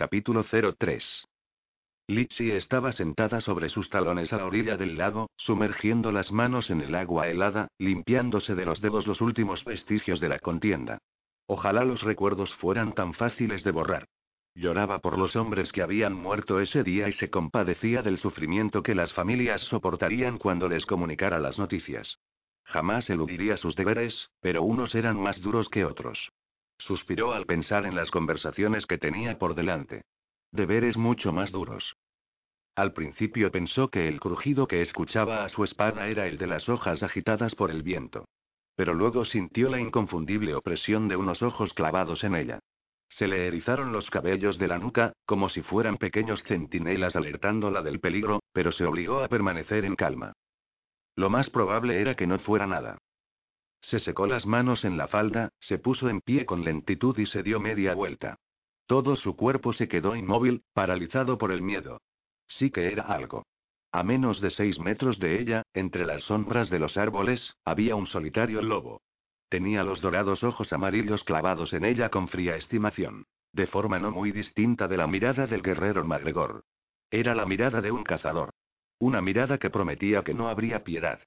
Capítulo 03. Lizzie estaba sentada sobre sus talones a la orilla del lago, sumergiendo las manos en el agua helada, limpiándose de los dedos los últimos vestigios de la contienda. Ojalá los recuerdos fueran tan fáciles de borrar. Lloraba por los hombres que habían muerto ese día y se compadecía del sufrimiento que las familias soportarían cuando les comunicara las noticias. Jamás eludiría sus deberes, pero unos eran más duros que otros. Suspiró al pensar en las conversaciones que tenía por delante. Deberes mucho más duros. Al principio pensó que el crujido que escuchaba a su espada era el de las hojas agitadas por el viento. Pero luego sintió la inconfundible opresión de unos ojos clavados en ella. Se le erizaron los cabellos de la nuca, como si fueran pequeños centinelas alertándola del peligro, pero se obligó a permanecer en calma. Lo más probable era que no fuera nada. Se secó las manos en la falda, se puso en pie con lentitud y se dio media vuelta. Todo su cuerpo se quedó inmóvil, paralizado por el miedo. Sí que era algo. A menos de seis metros de ella, entre las sombras de los árboles, había un solitario lobo. Tenía los dorados ojos amarillos clavados en ella con fría estimación. De forma no muy distinta de la mirada del guerrero MacGregor. Era la mirada de un cazador. Una mirada que prometía que no habría piedad.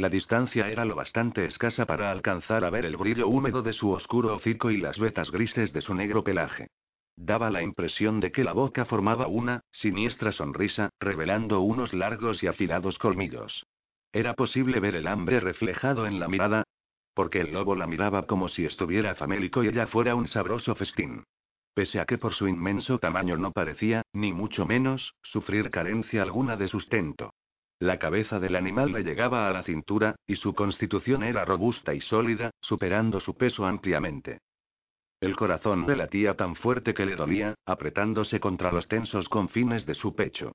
La distancia era lo bastante escasa para alcanzar a ver el brillo húmedo de su oscuro hocico y las vetas grises de su negro pelaje. Daba la impresión de que la boca formaba una, siniestra sonrisa, revelando unos largos y afilados colmillos. Era posible ver el hambre reflejado en la mirada, porque el lobo la miraba como si estuviera famélico y ella fuera un sabroso festín. Pese a que por su inmenso tamaño no parecía, ni mucho menos, sufrir carencia alguna de sustento. La cabeza del animal le llegaba a la cintura, y su constitución era robusta y sólida, superando su peso ampliamente. El corazón le latía tan fuerte que le dolía, apretándose contra los tensos confines de su pecho.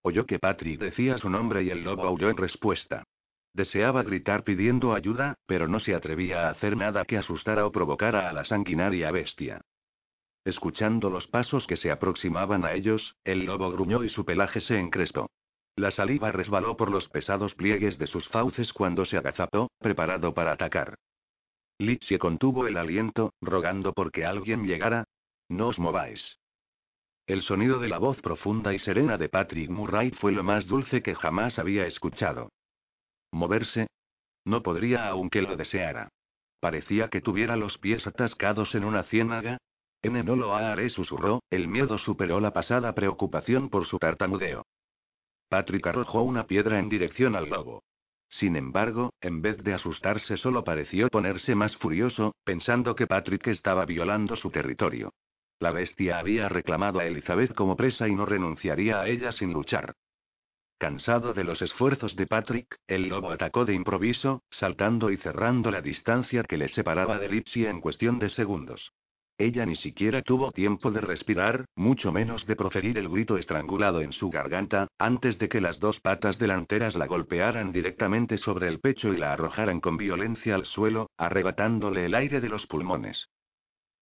Oyó que Patrick decía su nombre y el lobo aulló en respuesta. Deseaba gritar pidiendo ayuda, pero no se atrevía a hacer nada que asustara o provocara a la sanguinaria bestia. Escuchando los pasos que se aproximaban a ellos, el lobo gruñó y su pelaje se encrespó. La saliva resbaló por los pesados pliegues de sus fauces cuando se agazapó, preparado para atacar. se contuvo el aliento, rogando porque alguien llegara. No os mováis. El sonido de la voz profunda y serena de Patrick Murray fue lo más dulce que jamás había escuchado. ¿Moverse? No podría aunque lo deseara. Parecía que tuviera los pies atascados en una ciénaga. N no lo haré, susurró, el miedo superó la pasada preocupación por su tartamudeo. Patrick arrojó una piedra en dirección al lobo. Sin embargo, en vez de asustarse solo pareció ponerse más furioso, pensando que Patrick estaba violando su territorio. La bestia había reclamado a Elizabeth como presa y no renunciaría a ella sin luchar. Cansado de los esfuerzos de Patrick, el lobo atacó de improviso, saltando y cerrando la distancia que le separaba de Lipsy en cuestión de segundos. Ella ni siquiera tuvo tiempo de respirar, mucho menos de proferir el grito estrangulado en su garganta, antes de que las dos patas delanteras la golpearan directamente sobre el pecho y la arrojaran con violencia al suelo, arrebatándole el aire de los pulmones.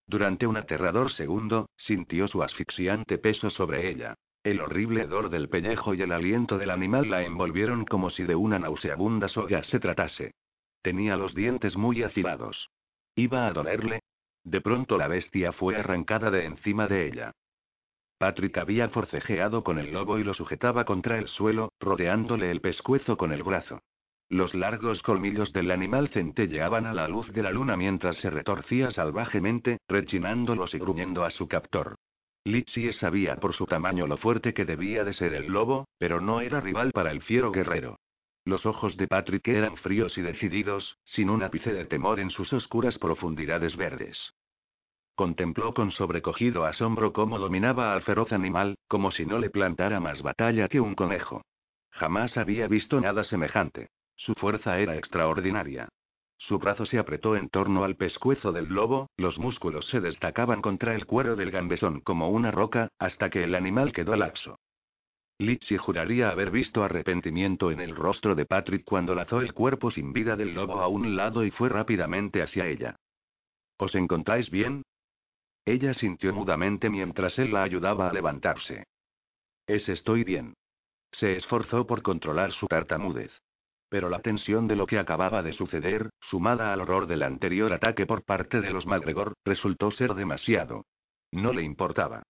Durante un aterrador segundo, sintió su asfixiante peso sobre ella. El horrible hedor del pellejo y el aliento del animal la envolvieron como si de una nauseabunda soga se tratase. Tenía los dientes muy afilados. ¿Iba a dolerle? De pronto la bestia fue arrancada de encima de ella. Patrick había forcejeado con el lobo y lo sujetaba contra el suelo, rodeándole el pescuezo con el brazo. Los largos colmillos del animal centelleaban a la luz de la luna mientras se retorcía salvajemente, rechinándolos y gruñendo a su captor. Litsie sabía por su tamaño lo fuerte que debía de ser el lobo, pero no era rival para el fiero guerrero. Los ojos de Patrick eran fríos y decididos, sin un ápice de temor en sus oscuras profundidades verdes. Contempló con sobrecogido asombro cómo dominaba al feroz animal, como si no le plantara más batalla que un conejo. Jamás había visto nada semejante. Su fuerza era extraordinaria. Su brazo se apretó en torno al pescuezo del lobo, los músculos se destacaban contra el cuero del gambesón como una roca, hasta que el animal quedó laxo. Litsi juraría haber visto arrepentimiento en el rostro de Patrick cuando lazó el cuerpo sin vida del lobo a un lado y fue rápidamente hacia ella. ¿Os encontráis bien? Ella sintió mudamente mientras él la ayudaba a levantarse. Es estoy bien. Se esforzó por controlar su tartamudez. Pero la tensión de lo que acababa de suceder, sumada al horror del anterior ataque por parte de los MacGregor, resultó ser demasiado. No le importaba.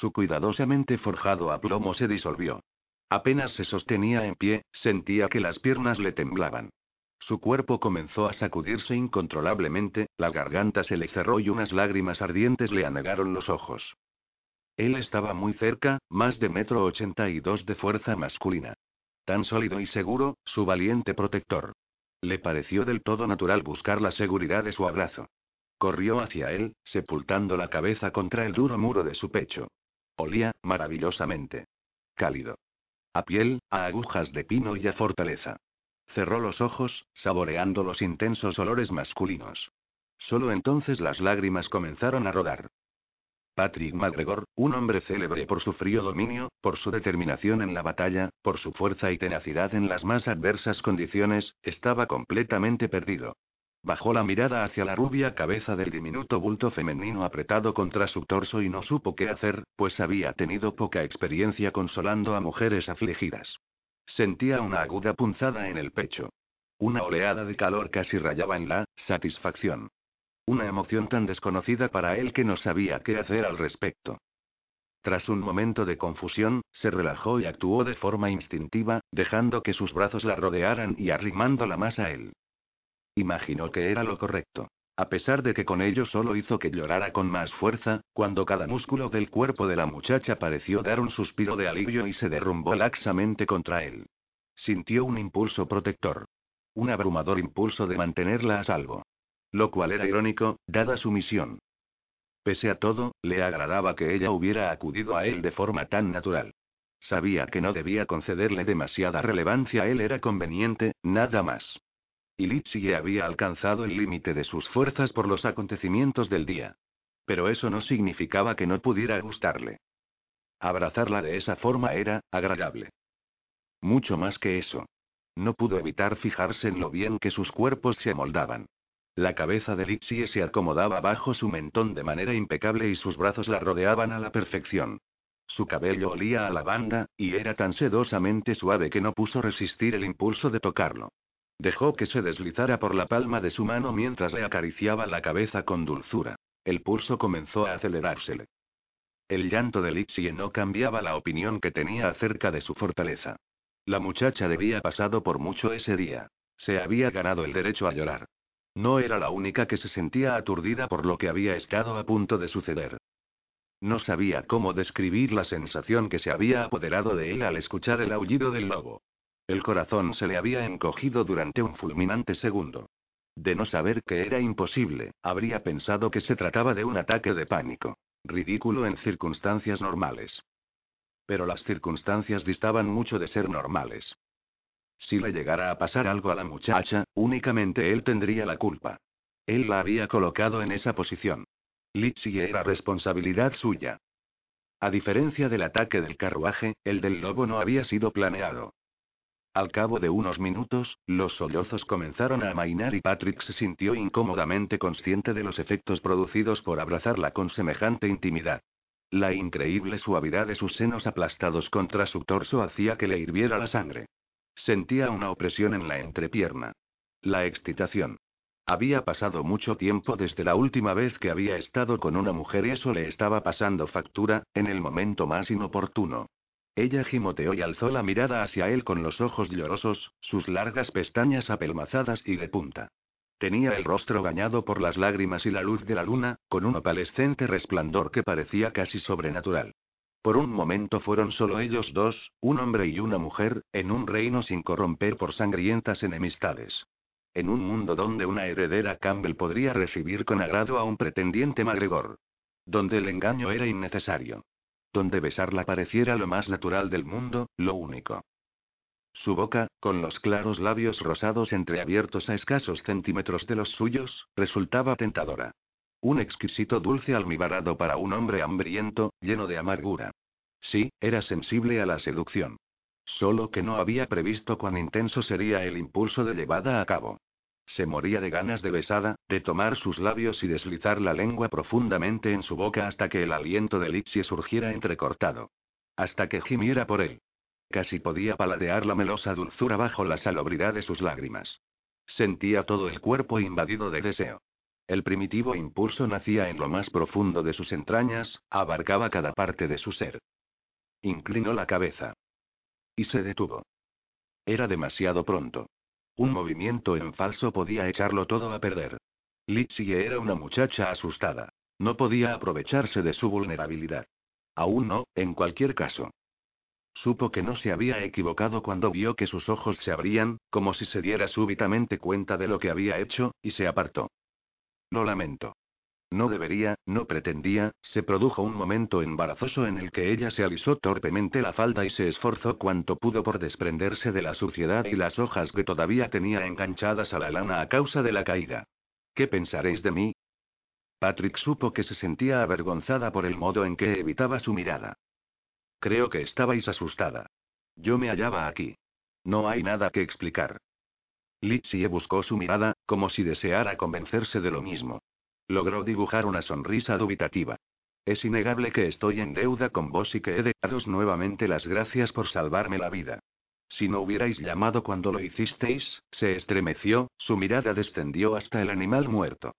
Su cuidadosamente forjado aplomo se disolvió. Apenas se sostenía en pie, sentía que las piernas le temblaban. Su cuerpo comenzó a sacudirse incontrolablemente, la garganta se le cerró y unas lágrimas ardientes le anegaron los ojos. Él estaba muy cerca, más de metro ochenta y dos de fuerza masculina. Tan sólido y seguro, su valiente protector. Le pareció del todo natural buscar la seguridad de su abrazo. Corrió hacia él, sepultando la cabeza contra el duro muro de su pecho. Olía, maravillosamente. Cálido. A piel, a agujas de pino y a fortaleza. Cerró los ojos, saboreando los intensos olores masculinos. Solo entonces las lágrimas comenzaron a rodar. Patrick MacGregor, un hombre célebre por su frío dominio, por su determinación en la batalla, por su fuerza y tenacidad en las más adversas condiciones, estaba completamente perdido. Bajó la mirada hacia la rubia cabeza del diminuto bulto femenino apretado contra su torso y no supo qué hacer, pues había tenido poca experiencia consolando a mujeres afligidas. Sentía una aguda punzada en el pecho. Una oleada de calor casi rayaba en la satisfacción. Una emoción tan desconocida para él que no sabía qué hacer al respecto. Tras un momento de confusión, se relajó y actuó de forma instintiva, dejando que sus brazos la rodearan y arrimándola más a él. Imaginó que era lo correcto. A pesar de que con ello solo hizo que llorara con más fuerza, cuando cada músculo del cuerpo de la muchacha pareció dar un suspiro de alivio y se derrumbó laxamente contra él. Sintió un impulso protector. Un abrumador impulso de mantenerla a salvo. Lo cual era irónico, dada su misión. Pese a todo, le agradaba que ella hubiera acudido a él de forma tan natural. Sabía que no debía concederle demasiada relevancia a él era conveniente, nada más. Y Litsie había alcanzado el límite de sus fuerzas por los acontecimientos del día. Pero eso no significaba que no pudiera gustarle. Abrazarla de esa forma era, agradable. Mucho más que eso. No pudo evitar fijarse en lo bien que sus cuerpos se amoldaban. La cabeza de Lixie se acomodaba bajo su mentón de manera impecable y sus brazos la rodeaban a la perfección. Su cabello olía a lavanda, y era tan sedosamente suave que no puso resistir el impulso de tocarlo. Dejó que se deslizara por la palma de su mano mientras le acariciaba la cabeza con dulzura. El pulso comenzó a acelerársele. El llanto de Lixie no cambiaba la opinión que tenía acerca de su fortaleza. La muchacha debía pasado por mucho ese día. Se había ganado el derecho a llorar. No era la única que se sentía aturdida por lo que había estado a punto de suceder. No sabía cómo describir la sensación que se había apoderado de él al escuchar el aullido del lobo. El corazón se le había encogido durante un fulminante segundo. De no saber que era imposible, habría pensado que se trataba de un ataque de pánico. Ridículo en circunstancias normales. Pero las circunstancias distaban mucho de ser normales. Si le llegara a pasar algo a la muchacha, únicamente él tendría la culpa. Él la había colocado en esa posición. Litsi era responsabilidad suya. A diferencia del ataque del carruaje, el del lobo no había sido planeado. Al cabo de unos minutos, los sollozos comenzaron a amainar y Patrick se sintió incómodamente consciente de los efectos producidos por abrazarla con semejante intimidad. La increíble suavidad de sus senos aplastados contra su torso hacía que le hirviera la sangre. Sentía una opresión en la entrepierna. La excitación. Había pasado mucho tiempo desde la última vez que había estado con una mujer y eso le estaba pasando factura, en el momento más inoportuno. Ella gimoteó y alzó la mirada hacia él con los ojos llorosos, sus largas pestañas apelmazadas y de punta. Tenía el rostro bañado por las lágrimas y la luz de la luna, con un opalescente resplandor que parecía casi sobrenatural. Por un momento fueron solo ellos dos, un hombre y una mujer, en un reino sin corromper por sangrientas enemistades. En un mundo donde una heredera Campbell podría recibir con agrado a un pretendiente MacGregor. Donde el engaño era innecesario. Donde besarla pareciera lo más natural del mundo, lo único. Su boca, con los claros labios rosados entreabiertos a escasos centímetros de los suyos, resultaba tentadora. Un exquisito dulce almibarado para un hombre hambriento, lleno de amargura. Sí, era sensible a la seducción. Solo que no había previsto cuán intenso sería el impulso de llevada a cabo. Se moría de ganas de besada, de tomar sus labios y deslizar la lengua profundamente en su boca hasta que el aliento de Lixie surgiera entrecortado. Hasta que gimiera por él. Casi podía paladear la melosa dulzura bajo la salobridad de sus lágrimas. Sentía todo el cuerpo invadido de deseo. El primitivo impulso nacía en lo más profundo de sus entrañas, abarcaba cada parte de su ser. Inclinó la cabeza. Y se detuvo. Era demasiado pronto. Un movimiento en falso podía echarlo todo a perder. Litsie era una muchacha asustada. No podía aprovecharse de su vulnerabilidad. Aún no, en cualquier caso. Supo que no se había equivocado cuando vio que sus ojos se abrían, como si se diera súbitamente cuenta de lo que había hecho, y se apartó. Lo lamento. No debería, no pretendía, se produjo un momento embarazoso en el que ella se alisó torpemente la falda y se esforzó cuanto pudo por desprenderse de la suciedad y las hojas que todavía tenía enganchadas a la lana a causa de la caída. ¿Qué pensaréis de mí? Patrick supo que se sentía avergonzada por el modo en que evitaba su mirada. Creo que estabais asustada. Yo me hallaba aquí. No hay nada que explicar. Litsie buscó su mirada, como si deseara convencerse de lo mismo. Logró dibujar una sonrisa dubitativa. Es innegable que estoy en deuda con vos y que he de daros nuevamente las gracias por salvarme la vida. Si no hubierais llamado cuando lo hicisteis, se estremeció, su mirada descendió hasta el animal muerto.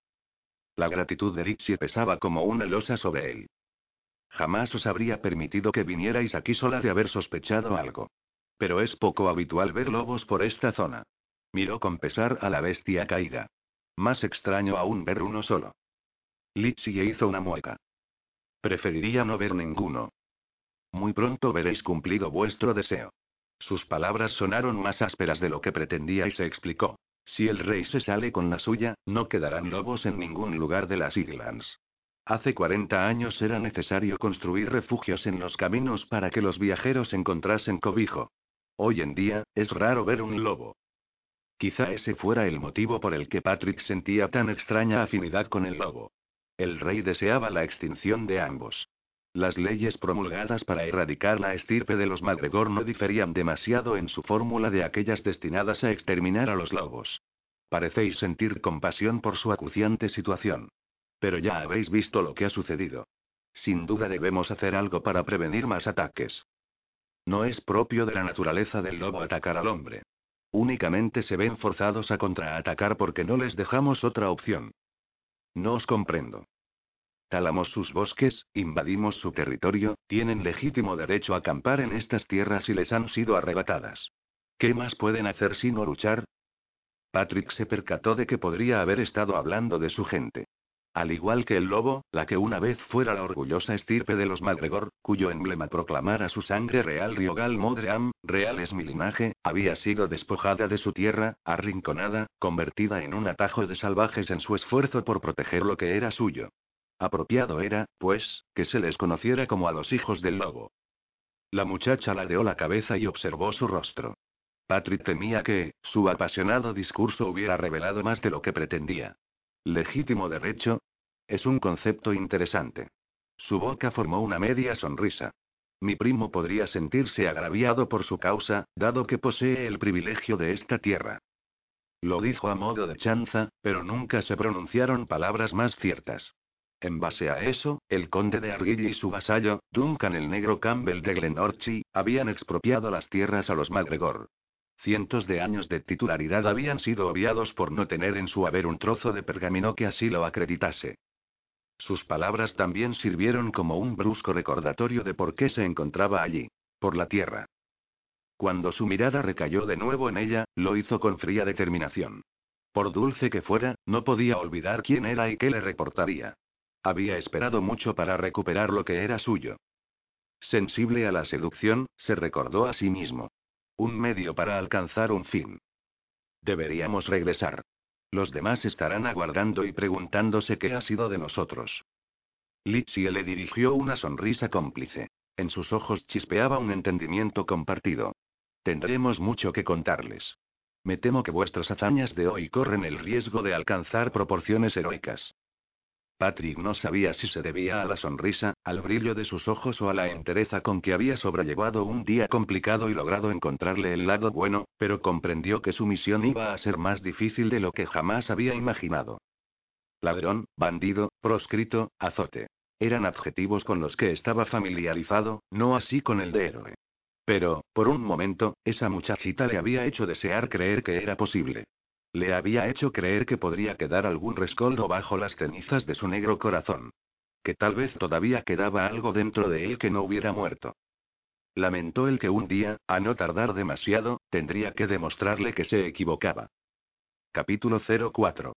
La gratitud de Litsie pesaba como una losa sobre él. Jamás os habría permitido que vinierais aquí sola de haber sospechado algo. Pero es poco habitual ver lobos por esta zona. Miró con pesar a la bestia caída. Más extraño aún ver uno solo. Litsie hizo una mueca. Preferiría no ver ninguno. Muy pronto veréis cumplido vuestro deseo. Sus palabras sonaron más ásperas de lo que pretendía y se explicó. Si el rey se sale con la suya, no quedarán lobos en ningún lugar de las Islands. Hace 40 años era necesario construir refugios en los caminos para que los viajeros encontrasen cobijo. Hoy en día, es raro ver un lobo. Quizá ese fuera el motivo por el que Patrick sentía tan extraña afinidad con el lobo. El rey deseaba la extinción de ambos. Las leyes promulgadas para erradicar la estirpe de los MacGregor no diferían demasiado en su fórmula de aquellas destinadas a exterminar a los lobos. Parecéis sentir compasión por su acuciante situación. Pero ya habéis visto lo que ha sucedido. Sin duda debemos hacer algo para prevenir más ataques. No es propio de la naturaleza del lobo atacar al hombre. Únicamente se ven forzados a contraatacar porque no les dejamos otra opción. No os comprendo. Talamos sus bosques, invadimos su territorio, tienen legítimo derecho a acampar en estas tierras y les han sido arrebatadas. ¿Qué más pueden hacer sino luchar? Patrick se percató de que podría haber estado hablando de su gente. Al igual que el lobo, la que una vez fuera la orgullosa estirpe de los MacGregor, cuyo emblema proclamara su sangre real Riogal Modream, real es mi linaje, había sido despojada de su tierra, arrinconada, convertida en un atajo de salvajes en su esfuerzo por proteger lo que era suyo. Apropiado era, pues, que se les conociera como a los hijos del lobo. La muchacha ladeó la cabeza y observó su rostro. Patrick temía que, su apasionado discurso hubiera revelado más de lo que pretendía. ¿Legítimo derecho? Es un concepto interesante. Su boca formó una media sonrisa. Mi primo podría sentirse agraviado por su causa, dado que posee el privilegio de esta tierra. Lo dijo a modo de chanza, pero nunca se pronunciaron palabras más ciertas. En base a eso, el conde de Argyll y su vasallo, Duncan el negro Campbell de Glenorchy, habían expropiado las tierras a los MacGregor. Cientos de años de titularidad habían sido obviados por no tener en su haber un trozo de pergamino que así lo acreditase. Sus palabras también sirvieron como un brusco recordatorio de por qué se encontraba allí. Por la tierra. Cuando su mirada recayó de nuevo en ella, lo hizo con fría determinación. Por dulce que fuera, no podía olvidar quién era y qué le reportaría. Había esperado mucho para recuperar lo que era suyo. Sensible a la seducción, se recordó a sí mismo. Un medio para alcanzar un fin. Deberíamos regresar. Los demás estarán aguardando y preguntándose qué ha sido de nosotros. Litsie le dirigió una sonrisa cómplice. En sus ojos chispeaba un entendimiento compartido. tendremos mucho que contarles. Me temo que vuestras hazañas de hoy corren el riesgo de alcanzar proporciones heroicas. Patrick no sabía si se debía a la sonrisa, al brillo de sus ojos o a la entereza con que había sobrellevado un día complicado y logrado encontrarle el lado bueno, pero comprendió que su misión iba a ser más difícil de lo que jamás había imaginado. Ladrón, bandido, proscrito, azote. Eran adjetivos con los que estaba familiarizado, no así con el de héroe. Pero, por un momento, esa muchachita le había hecho desear creer que era posible. Le había hecho creer que podría quedar algún rescoldo bajo las cenizas de su negro corazón. Que tal vez todavía quedaba algo dentro de él que no hubiera muerto. Lamentó el que un día, a no tardar demasiado, tendría que demostrarle que se equivocaba. Capítulo 04.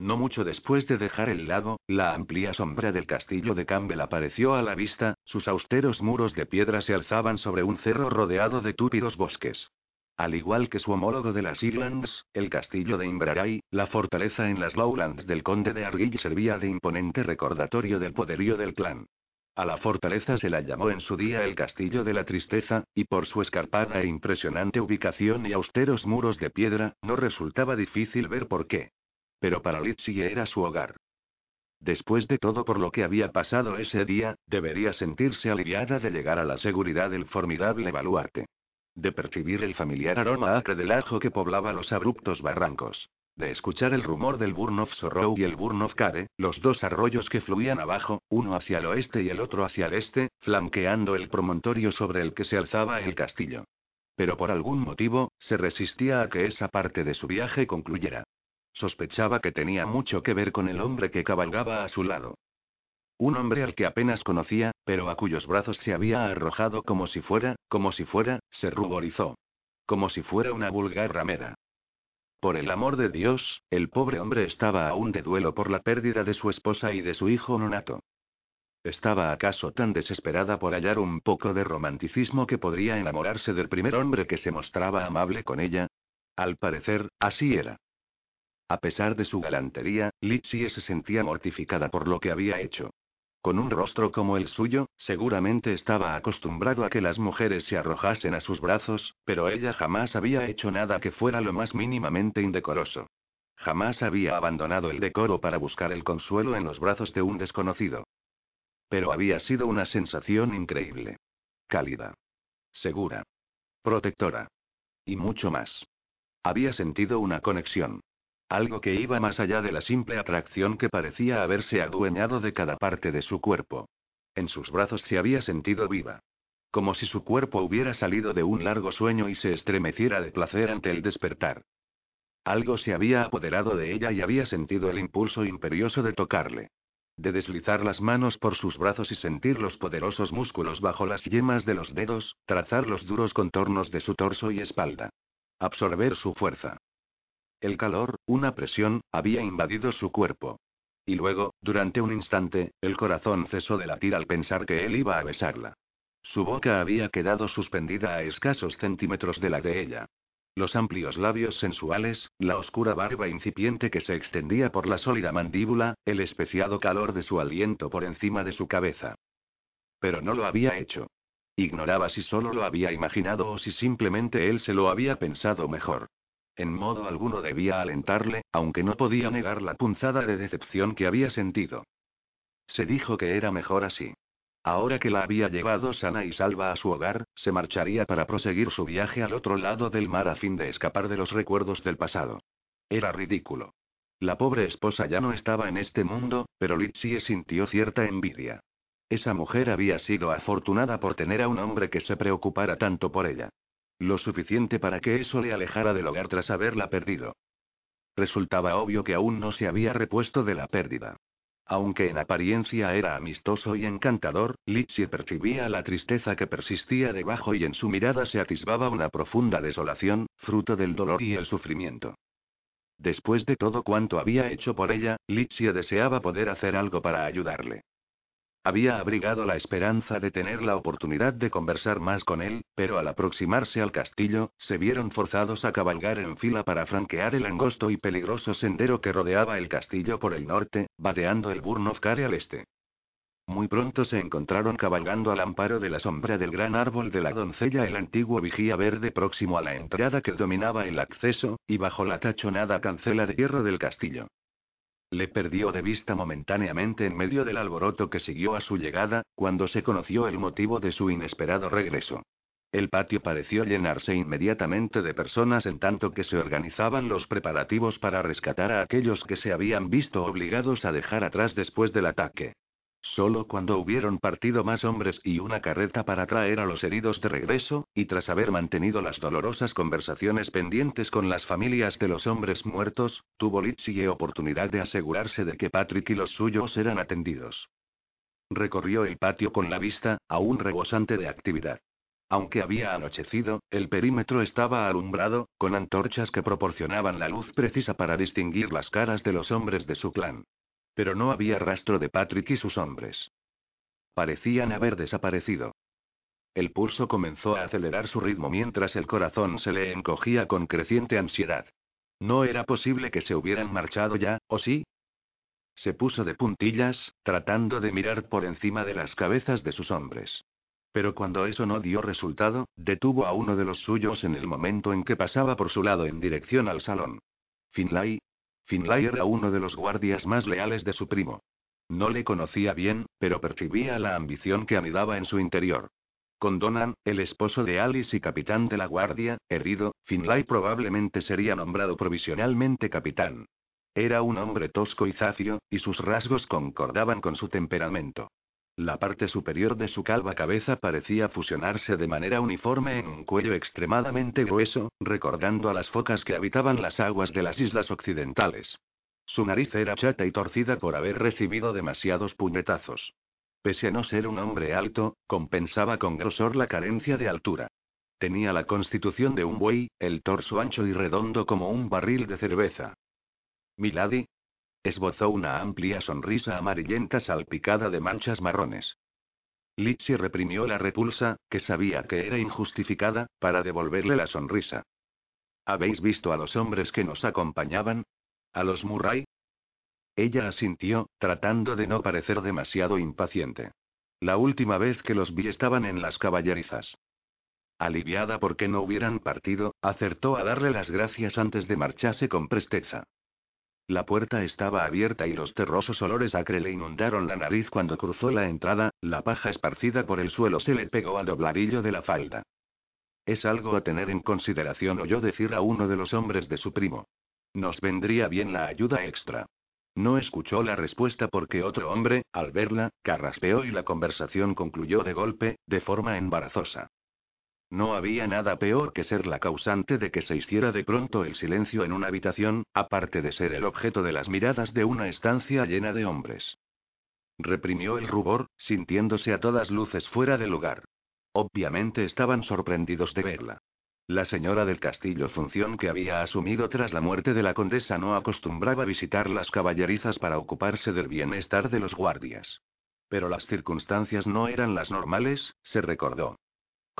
No mucho después de dejar el lago, la amplia sombra del castillo de Campbell apareció a la vista, sus austeros muros de piedra se alzaban sobre un cerro rodeado de túpidos bosques. Al igual que su homólogo de las Islands, el castillo de Inverary, la fortaleza en las Lowlands del conde de Argyll servía de imponente recordatorio del poderío del clan. A la fortaleza se la llamó en su día el Castillo de la Tristeza, y por su escarpada e impresionante ubicación y austeros muros de piedra, no resultaba difícil ver por qué. Pero para Litsi era su hogar. Después de todo por lo que había pasado ese día, debería sentirse aliviada de llegar a la seguridad del formidable baluarte de percibir el familiar aroma acre del ajo que poblaba los abruptos barrancos, de escuchar el rumor del Burnoff Sorrow y el Burnoff Care, los dos arroyos que fluían abajo, uno hacia el oeste y el otro hacia el este, flanqueando el promontorio sobre el que se alzaba el castillo. Pero por algún motivo, se resistía a que esa parte de su viaje concluyera. Sospechaba que tenía mucho que ver con el hombre que cabalgaba a su lado. Un hombre al que apenas conocía, pero a cuyos brazos se había arrojado como si fuera, como si fuera, se ruborizó. Como si fuera una vulgar ramera. Por el amor de Dios, el pobre hombre estaba aún de duelo por la pérdida de su esposa y de su hijo nonato. ¿Estaba acaso tan desesperada por hallar un poco de romanticismo que podría enamorarse del primer hombre que se mostraba amable con ella? Al parecer, así era. A pesar de su galantería, Litsie se sentía mortificada por lo que había hecho. Con un rostro como el suyo, seguramente estaba acostumbrado a que las mujeres se arrojasen a sus brazos, pero ella jamás había hecho nada que fuera lo más mínimamente indecoroso. Jamás había abandonado el decoro para buscar el consuelo en los brazos de un desconocido. Pero había sido una sensación increíble. Cálida. Segura. Protectora. Y mucho más. Había sentido una conexión. Algo que iba más allá de la simple atracción que parecía haberse adueñado de cada parte de su cuerpo. En sus brazos se había sentido viva. Como si su cuerpo hubiera salido de un largo sueño y se estremeciera de placer ante el despertar. Algo se había apoderado de ella y había sentido el impulso imperioso de tocarle. De deslizar las manos por sus brazos y sentir los poderosos músculos bajo las yemas de los dedos, trazar los duros contornos de su torso y espalda. Absorber su fuerza. El calor, una presión, había invadido su cuerpo. Y luego, durante un instante, el corazón cesó de latir al pensar que él iba a besarla. Su boca había quedado suspendida a escasos centímetros de la de ella. Los amplios labios sensuales, la oscura barba incipiente que se extendía por la sólida mandíbula, el especiado calor de su aliento por encima de su cabeza. Pero no lo había hecho. Ignoraba si solo lo había imaginado o si simplemente él se lo había pensado mejor. En modo alguno debía alentarle, aunque no podía negar la punzada de decepción que había sentido. Se dijo que era mejor así. Ahora que la había llevado sana y salva a su hogar, se marcharía para proseguir su viaje al otro lado del mar a fin de escapar de los recuerdos del pasado. Era ridículo. La pobre esposa ya no estaba en este mundo, pero Litsie sintió cierta envidia. Esa mujer había sido afortunada por tener a un hombre que se preocupara tanto por ella. Lo suficiente para que eso le alejara del hogar tras haberla perdido. Resultaba obvio que aún no se había repuesto de la pérdida. Aunque en apariencia era amistoso y encantador, Litsi percibía la tristeza que persistía debajo y en su mirada se atisbaba una profunda desolación, fruto del dolor y el sufrimiento. Después de todo cuanto había hecho por ella, Litsi deseaba poder hacer algo para ayudarle. Había abrigado la esperanza de tener la oportunidad de conversar más con él, pero al aproximarse al castillo, se vieron forzados a cabalgar en fila para franquear el angosto y peligroso sendero que rodeaba el castillo por el norte, vadeando el Burnov Care al este. Muy pronto se encontraron cabalgando al amparo de la sombra del gran árbol de la doncella el antiguo vigía verde próximo a la entrada que dominaba el acceso, y bajo la tachonada cancela de hierro del castillo. Le perdió de vista momentáneamente en medio del alboroto que siguió a su llegada, cuando se conoció el motivo de su inesperado regreso. El patio pareció llenarse inmediatamente de personas en tanto que se organizaban los preparativos para rescatar a aquellos que se habían visto obligados a dejar atrás después del ataque. Solo cuando hubieron partido más hombres y una carreta para traer a los heridos de regreso, y tras haber mantenido las dolorosas conversaciones pendientes con las familias de los hombres muertos, tuvo Litsie oportunidad de asegurarse de que Patrick y los suyos eran atendidos. Recorrió el patio con la vista, aún rebosante de actividad. Aunque había anochecido, el perímetro estaba alumbrado, con antorchas que proporcionaban la luz precisa para distinguir las caras de los hombres de su clan. Pero no había rastro de Patrick y sus hombres. Parecían haber desaparecido. El pulso comenzó a acelerar su ritmo mientras el corazón se le encogía con creciente ansiedad. No era posible que se hubieran marchado ya, ¿o sí? Se puso de puntillas, tratando de mirar por encima de las cabezas de sus hombres. Pero cuando eso no dio resultado, detuvo a uno de los suyos en el momento en que pasaba por su lado en dirección al salón. Finlay, Finlay era uno de los guardias más leales de su primo. No le conocía bien, pero percibía la ambición que anidaba en su interior. Con Donan, el esposo de Alice y capitán de la guardia, herido, Finlay probablemente sería nombrado provisionalmente capitán. Era un hombre tosco y zafio, y sus rasgos concordaban con su temperamento. La parte superior de su calva cabeza parecía fusionarse de manera uniforme en un cuello extremadamente grueso, recordando a las focas que habitaban las aguas de las islas occidentales. Su nariz era chata y torcida por haber recibido demasiados puñetazos. Pese a no ser un hombre alto, compensaba con grosor la carencia de altura. Tenía la constitución de un buey, el torso ancho y redondo como un barril de cerveza. Milady, Esbozó una amplia sonrisa amarillenta salpicada de manchas marrones. Litsi reprimió la repulsa, que sabía que era injustificada, para devolverle la sonrisa. ¿Habéis visto a los hombres que nos acompañaban? ¿A los Murray? Ella asintió, tratando de no parecer demasiado impaciente. La última vez que los vi estaban en las caballerizas. Aliviada porque no hubieran partido, acertó a darle las gracias antes de marcharse con presteza. La puerta estaba abierta y los terrosos olores acre le inundaron la nariz cuando cruzó la entrada, la paja esparcida por el suelo se le pegó al dobladillo de la falda. Es algo a tener en consideración, oyó decir a uno de los hombres de su primo. Nos vendría bien la ayuda extra. No escuchó la respuesta porque otro hombre, al verla, carraspeó y la conversación concluyó de golpe, de forma embarazosa. No había nada peor que ser la causante de que se hiciera de pronto el silencio en una habitación, aparte de ser el objeto de las miradas de una estancia llena de hombres. Reprimió el rubor, sintiéndose a todas luces fuera de lugar. Obviamente estaban sorprendidos de verla. La señora del castillo función que había asumido tras la muerte de la condesa no acostumbraba visitar las caballerizas para ocuparse del bienestar de los guardias. Pero las circunstancias no eran las normales, se recordó.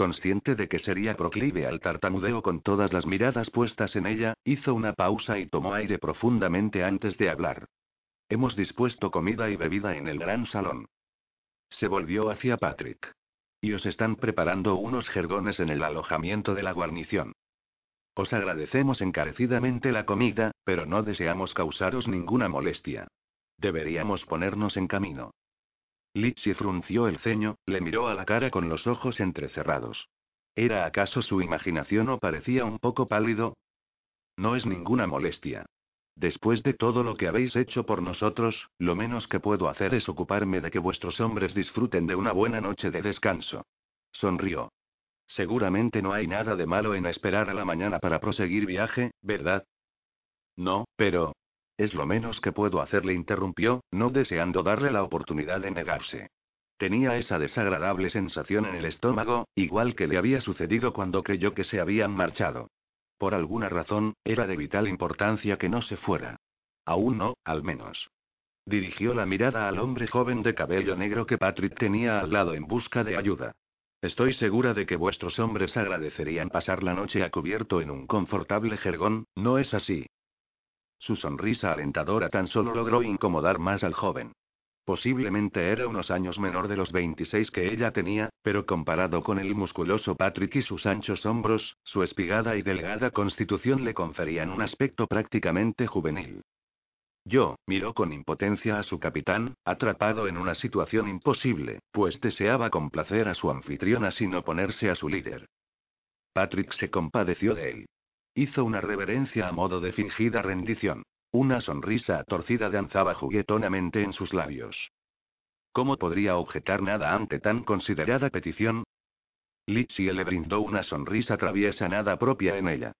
Consciente de que sería proclive al tartamudeo con todas las miradas puestas en ella, hizo una pausa y tomó aire profundamente antes de hablar. Hemos dispuesto comida y bebida en el gran salón. Se volvió hacia Patrick. Y os están preparando unos jergones en el alojamiento de la guarnición. Os agradecemos encarecidamente la comida, pero no deseamos causaros ninguna molestia. Deberíamos ponernos en camino. Litsi frunció el ceño, le miró a la cara con los ojos entrecerrados. ¿Era acaso su imaginación o parecía un poco pálido? No es ninguna molestia. Después de todo lo que habéis hecho por nosotros, lo menos que puedo hacer es ocuparme de que vuestros hombres disfruten de una buena noche de descanso. Sonrió. Seguramente no hay nada de malo en esperar a la mañana para proseguir viaje, ¿verdad? No, pero, es lo menos que puedo hacerle, interrumpió, no deseando darle la oportunidad de negarse. Tenía esa desagradable sensación en el estómago, igual que le había sucedido cuando creyó que se habían marchado. Por alguna razón, era de vital importancia que no se fuera. Aún no, al menos. Dirigió la mirada al hombre joven de cabello negro que Patrick tenía al lado en busca de ayuda. Estoy segura de que vuestros hombres agradecerían pasar la noche a cubierto en un confortable jergón, ¿no es así? Su sonrisa alentadora tan solo logró incomodar más al joven. Posiblemente era unos años menor de los 26 que ella tenía, pero comparado con el musculoso Patrick y sus anchos hombros, su espigada y delgada constitución le conferían un aspecto prácticamente juvenil. Yo, miró con impotencia a su capitán, atrapado en una situación imposible, pues deseaba complacer a su anfitriona sin oponerse a su líder. Patrick se compadeció de él. Hizo una reverencia a modo de fingida rendición. Una sonrisa torcida danzaba juguetonamente en sus labios. ¿Cómo podría objetar nada ante tan considerada petición? Litsie le brindó una sonrisa traviesa nada propia en ella.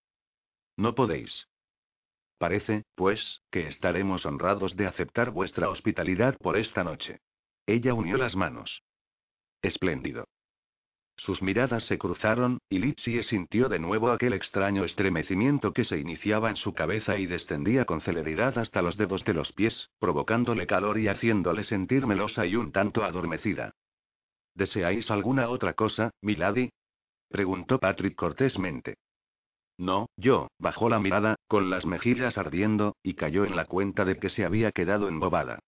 No podéis. Parece, pues, que estaremos honrados de aceptar vuestra hospitalidad por esta noche. Ella unió las manos. Espléndido. Sus miradas se cruzaron, y Litsie sintió de nuevo aquel extraño estremecimiento que se iniciaba en su cabeza y descendía con celeridad hasta los dedos de los pies, provocándole calor y haciéndole sentir melosa y un tanto adormecida. ¿Deseáis alguna otra cosa, milady? preguntó Patrick cortésmente. No, yo, bajó la mirada, con las mejillas ardiendo, y cayó en la cuenta de que se había quedado embobada.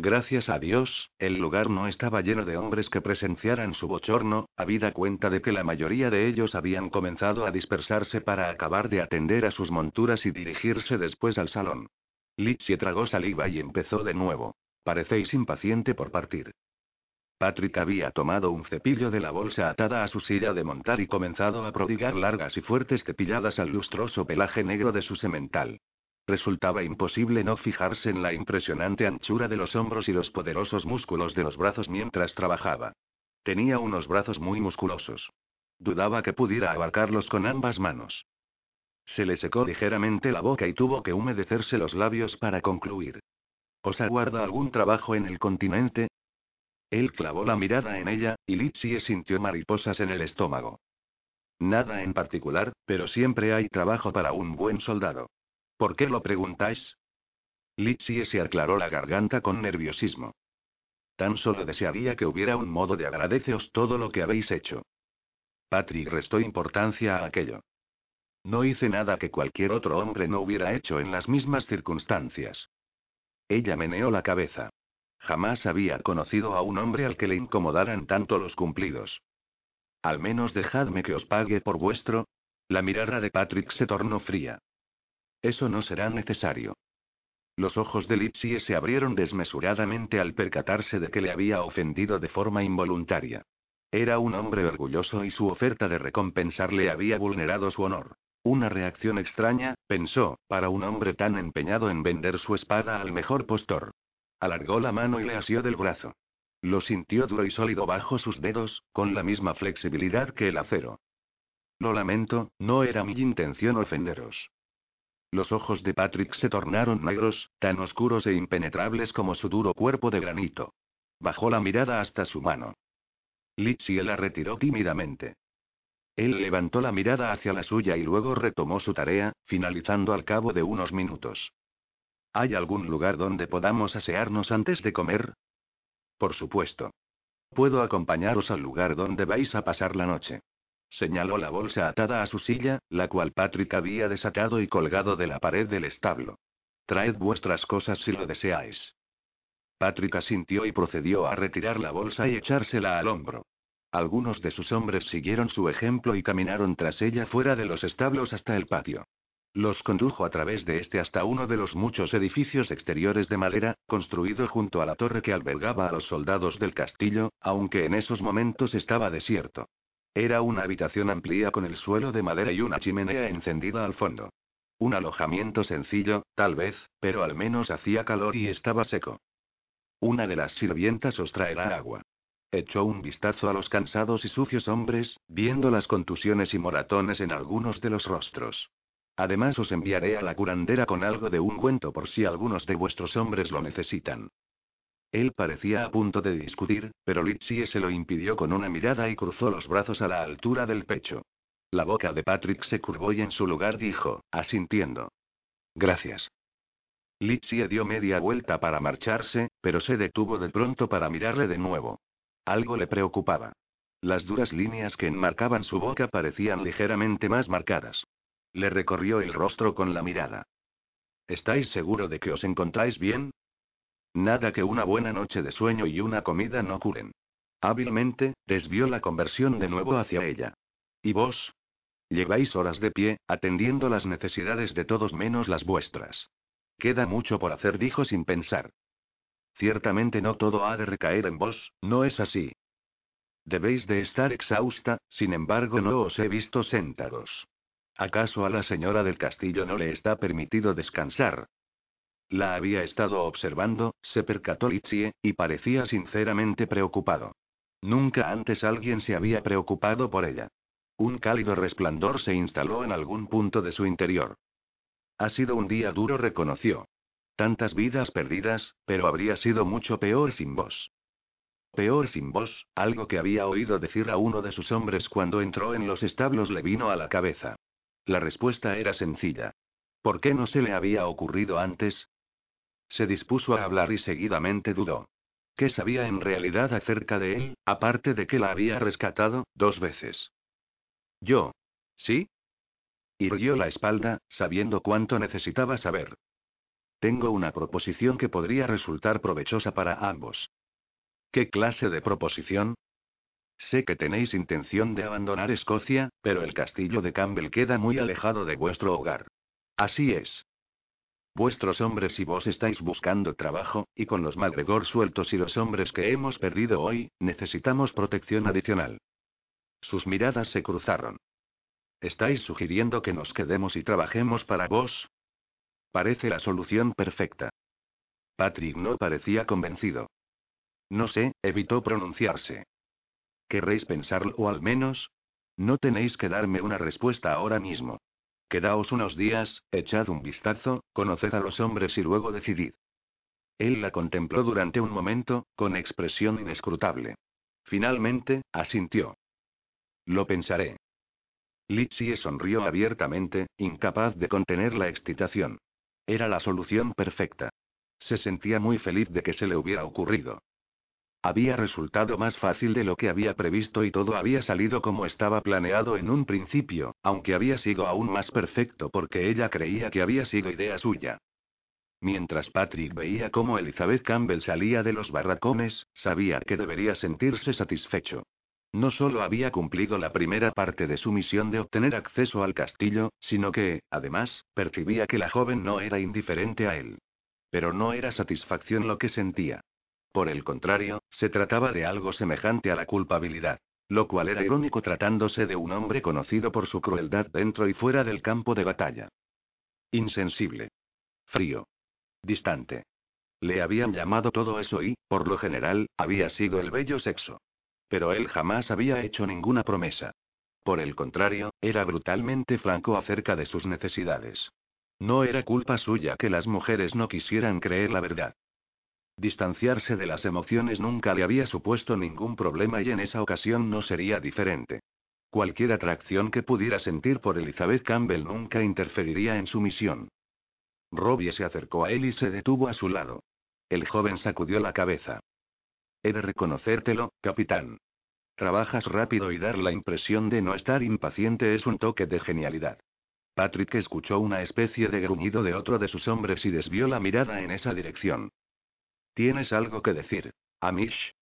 Gracias a Dios, el lugar no estaba lleno de hombres que presenciaran su bochorno, habida cuenta de que la mayoría de ellos habían comenzado a dispersarse para acabar de atender a sus monturas y dirigirse después al salón. Litsie tragó saliva y empezó de nuevo. Parecéis impaciente por partir. Patrick había tomado un cepillo de la bolsa atada a su silla de montar y comenzado a prodigar largas y fuertes cepilladas al lustroso pelaje negro de su semental. Resultaba imposible no fijarse en la impresionante anchura de los hombros y los poderosos músculos de los brazos mientras trabajaba. Tenía unos brazos muy musculosos. Dudaba que pudiera abarcarlos con ambas manos. Se le secó ligeramente la boca y tuvo que humedecerse los labios para concluir. ¿Os aguarda algún trabajo en el continente? Él clavó la mirada en ella, y Litsie sintió mariposas en el estómago. Nada en particular, pero siempre hay trabajo para un buen soldado. ¿Por qué lo preguntáis? Litsie se aclaró la garganta con nerviosismo. Tan solo desearía que hubiera un modo de agradeceos todo lo que habéis hecho. Patrick restó importancia a aquello. No hice nada que cualquier otro hombre no hubiera hecho en las mismas circunstancias. Ella meneó la cabeza. Jamás había conocido a un hombre al que le incomodaran tanto los cumplidos. Al menos dejadme que os pague por vuestro. La mirada de Patrick se tornó fría. Eso no será necesario. Los ojos de Lipsie se abrieron desmesuradamente al percatarse de que le había ofendido de forma involuntaria. Era un hombre orgulloso y su oferta de recompensarle había vulnerado su honor. Una reacción extraña, pensó, para un hombre tan empeñado en vender su espada al mejor postor. Alargó la mano y le asió del brazo. Lo sintió duro y sólido bajo sus dedos, con la misma flexibilidad que el acero. Lo lamento, no era mi intención ofenderos. Los ojos de Patrick se tornaron negros, tan oscuros e impenetrables como su duro cuerpo de granito. Bajó la mirada hasta su mano. Litsie la retiró tímidamente. Él levantó la mirada hacia la suya y luego retomó su tarea, finalizando al cabo de unos minutos. ¿Hay algún lugar donde podamos asearnos antes de comer? Por supuesto. Puedo acompañaros al lugar donde vais a pasar la noche. Señaló la bolsa atada a su silla, la cual Patrick había desatado y colgado de la pared del establo. Traed vuestras cosas si lo deseáis. Patrick asintió y procedió a retirar la bolsa y echársela al hombro. Algunos de sus hombres siguieron su ejemplo y caminaron tras ella fuera de los establos hasta el patio. Los condujo a través de este hasta uno de los muchos edificios exteriores de madera, construido junto a la torre que albergaba a los soldados del castillo, aunque en esos momentos estaba desierto. Era una habitación amplia con el suelo de madera y una chimenea encendida al fondo. Un alojamiento sencillo, tal vez, pero al menos hacía calor y estaba seco. Una de las sirvientas os traerá agua. Echó un vistazo a los cansados y sucios hombres, viendo las contusiones y moratones en algunos de los rostros. Además os enviaré a la curandera con algo de ungüento por si algunos de vuestros hombres lo necesitan. Él parecía a punto de discutir, pero Litsie se lo impidió con una mirada y cruzó los brazos a la altura del pecho. La boca de Patrick se curvó y en su lugar dijo, asintiendo. Gracias. Litsie dio media vuelta para marcharse, pero se detuvo de pronto para mirarle de nuevo. Algo le preocupaba. Las duras líneas que enmarcaban su boca parecían ligeramente más marcadas. Le recorrió el rostro con la mirada. ¿Estáis seguro de que os encontráis bien? Nada que una buena noche de sueño y una comida no curen. Hábilmente, desvió la conversión de nuevo hacia ella. ¿Y vos? Lleváis horas de pie, atendiendo las necesidades de todos menos las vuestras. Queda mucho por hacer, dijo sin pensar. Ciertamente no todo ha de recaer en vos, ¿no es así? Debéis de estar exhausta, sin embargo no os he visto sentados. ¿Acaso a la señora del castillo no le está permitido descansar? La había estado observando, se percató y parecía sinceramente preocupado. Nunca antes alguien se había preocupado por ella. Un cálido resplandor se instaló en algún punto de su interior. Ha sido un día duro, reconoció. Tantas vidas perdidas, pero habría sido mucho peor sin vos. Peor sin vos, algo que había oído decir a uno de sus hombres cuando entró en los establos le vino a la cabeza. La respuesta era sencilla. ¿Por qué no se le había ocurrido antes? Se dispuso a hablar y seguidamente dudó. ¿Qué sabía en realidad acerca de él, aparte de que la había rescatado, dos veces? Yo. ¿Sí? Irguió la espalda, sabiendo cuánto necesitaba saber. Tengo una proposición que podría resultar provechosa para ambos. ¿Qué clase de proposición? Sé que tenéis intención de abandonar Escocia, pero el castillo de Campbell queda muy alejado de vuestro hogar. Así es. Vuestros hombres y vos estáis buscando trabajo, y con los MacGregor sueltos y los hombres que hemos perdido hoy, necesitamos protección adicional. Sus miradas se cruzaron. ¿Estáis sugiriendo que nos quedemos y trabajemos para vos? Parece la solución perfecta. Patrick no parecía convencido. No sé, evitó pronunciarse. ¿Querréis pensarlo o al menos? No tenéis que darme una respuesta ahora mismo. Quedaos unos días, echad un vistazo, conoced a los hombres y luego decidid. Él la contempló durante un momento, con expresión inescrutable. Finalmente, asintió. Lo pensaré. Litsie sonrió abiertamente, incapaz de contener la excitación. Era la solución perfecta. Se sentía muy feliz de que se le hubiera ocurrido. Había resultado más fácil de lo que había previsto y todo había salido como estaba planeado en un principio, aunque había sido aún más perfecto porque ella creía que había sido idea suya. Mientras Patrick veía cómo Elizabeth Campbell salía de los barracones, sabía que debería sentirse satisfecho. No solo había cumplido la primera parte de su misión de obtener acceso al castillo, sino que, además, percibía que la joven no era indiferente a él. Pero no era satisfacción lo que sentía. Por el contrario, se trataba de algo semejante a la culpabilidad. Lo cual era irónico tratándose de un hombre conocido por su crueldad dentro y fuera del campo de batalla. Insensible. Frío. Distante. Le habían llamado todo eso y, por lo general, había sido el bello sexo. Pero él jamás había hecho ninguna promesa. Por el contrario, era brutalmente franco acerca de sus necesidades. No era culpa suya que las mujeres no quisieran creer la verdad. Distanciarse de las emociones nunca le había supuesto ningún problema y en esa ocasión no sería diferente. Cualquier atracción que pudiera sentir por Elizabeth Campbell nunca interferiría en su misión. Robbie se acercó a él y se detuvo a su lado. El joven sacudió la cabeza. He de reconocértelo, capitán. Trabajas rápido y dar la impresión de no estar impaciente es un toque de genialidad. Patrick escuchó una especie de gruñido de otro de sus hombres y desvió la mirada en esa dirección. ¿Tienes algo que decir, Amish?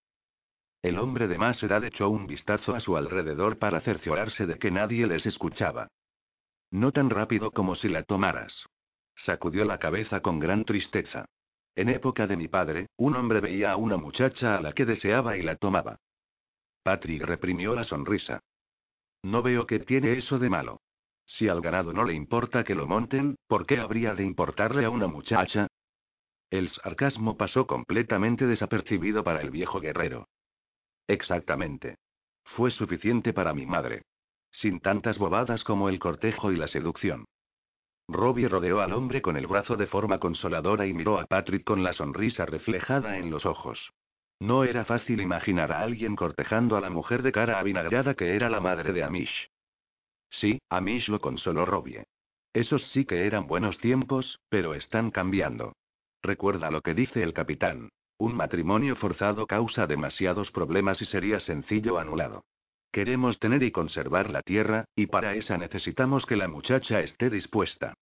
El hombre de más edad echó un vistazo a su alrededor para cerciorarse de que nadie les escuchaba. No tan rápido como si la tomaras. Sacudió la cabeza con gran tristeza. En época de mi padre, un hombre veía a una muchacha a la que deseaba y la tomaba. Patrick reprimió la sonrisa. No veo que tiene eso de malo. Si al ganado no le importa que lo monten, ¿por qué habría de importarle a una muchacha? El sarcasmo pasó completamente desapercibido para el viejo guerrero. Exactamente. Fue suficiente para mi madre. Sin tantas bobadas como el cortejo y la seducción. Robbie rodeó al hombre con el brazo de forma consoladora y miró a Patrick con la sonrisa reflejada en los ojos. No era fácil imaginar a alguien cortejando a la mujer de cara avinagrada que era la madre de Amish. Sí, Amish lo consoló Robbie. Esos sí que eran buenos tiempos, pero están cambiando. Recuerda lo que dice el capitán. Un matrimonio forzado causa demasiados problemas y sería sencillo anulado. Queremos tener y conservar la tierra, y para esa necesitamos que la muchacha esté dispuesta.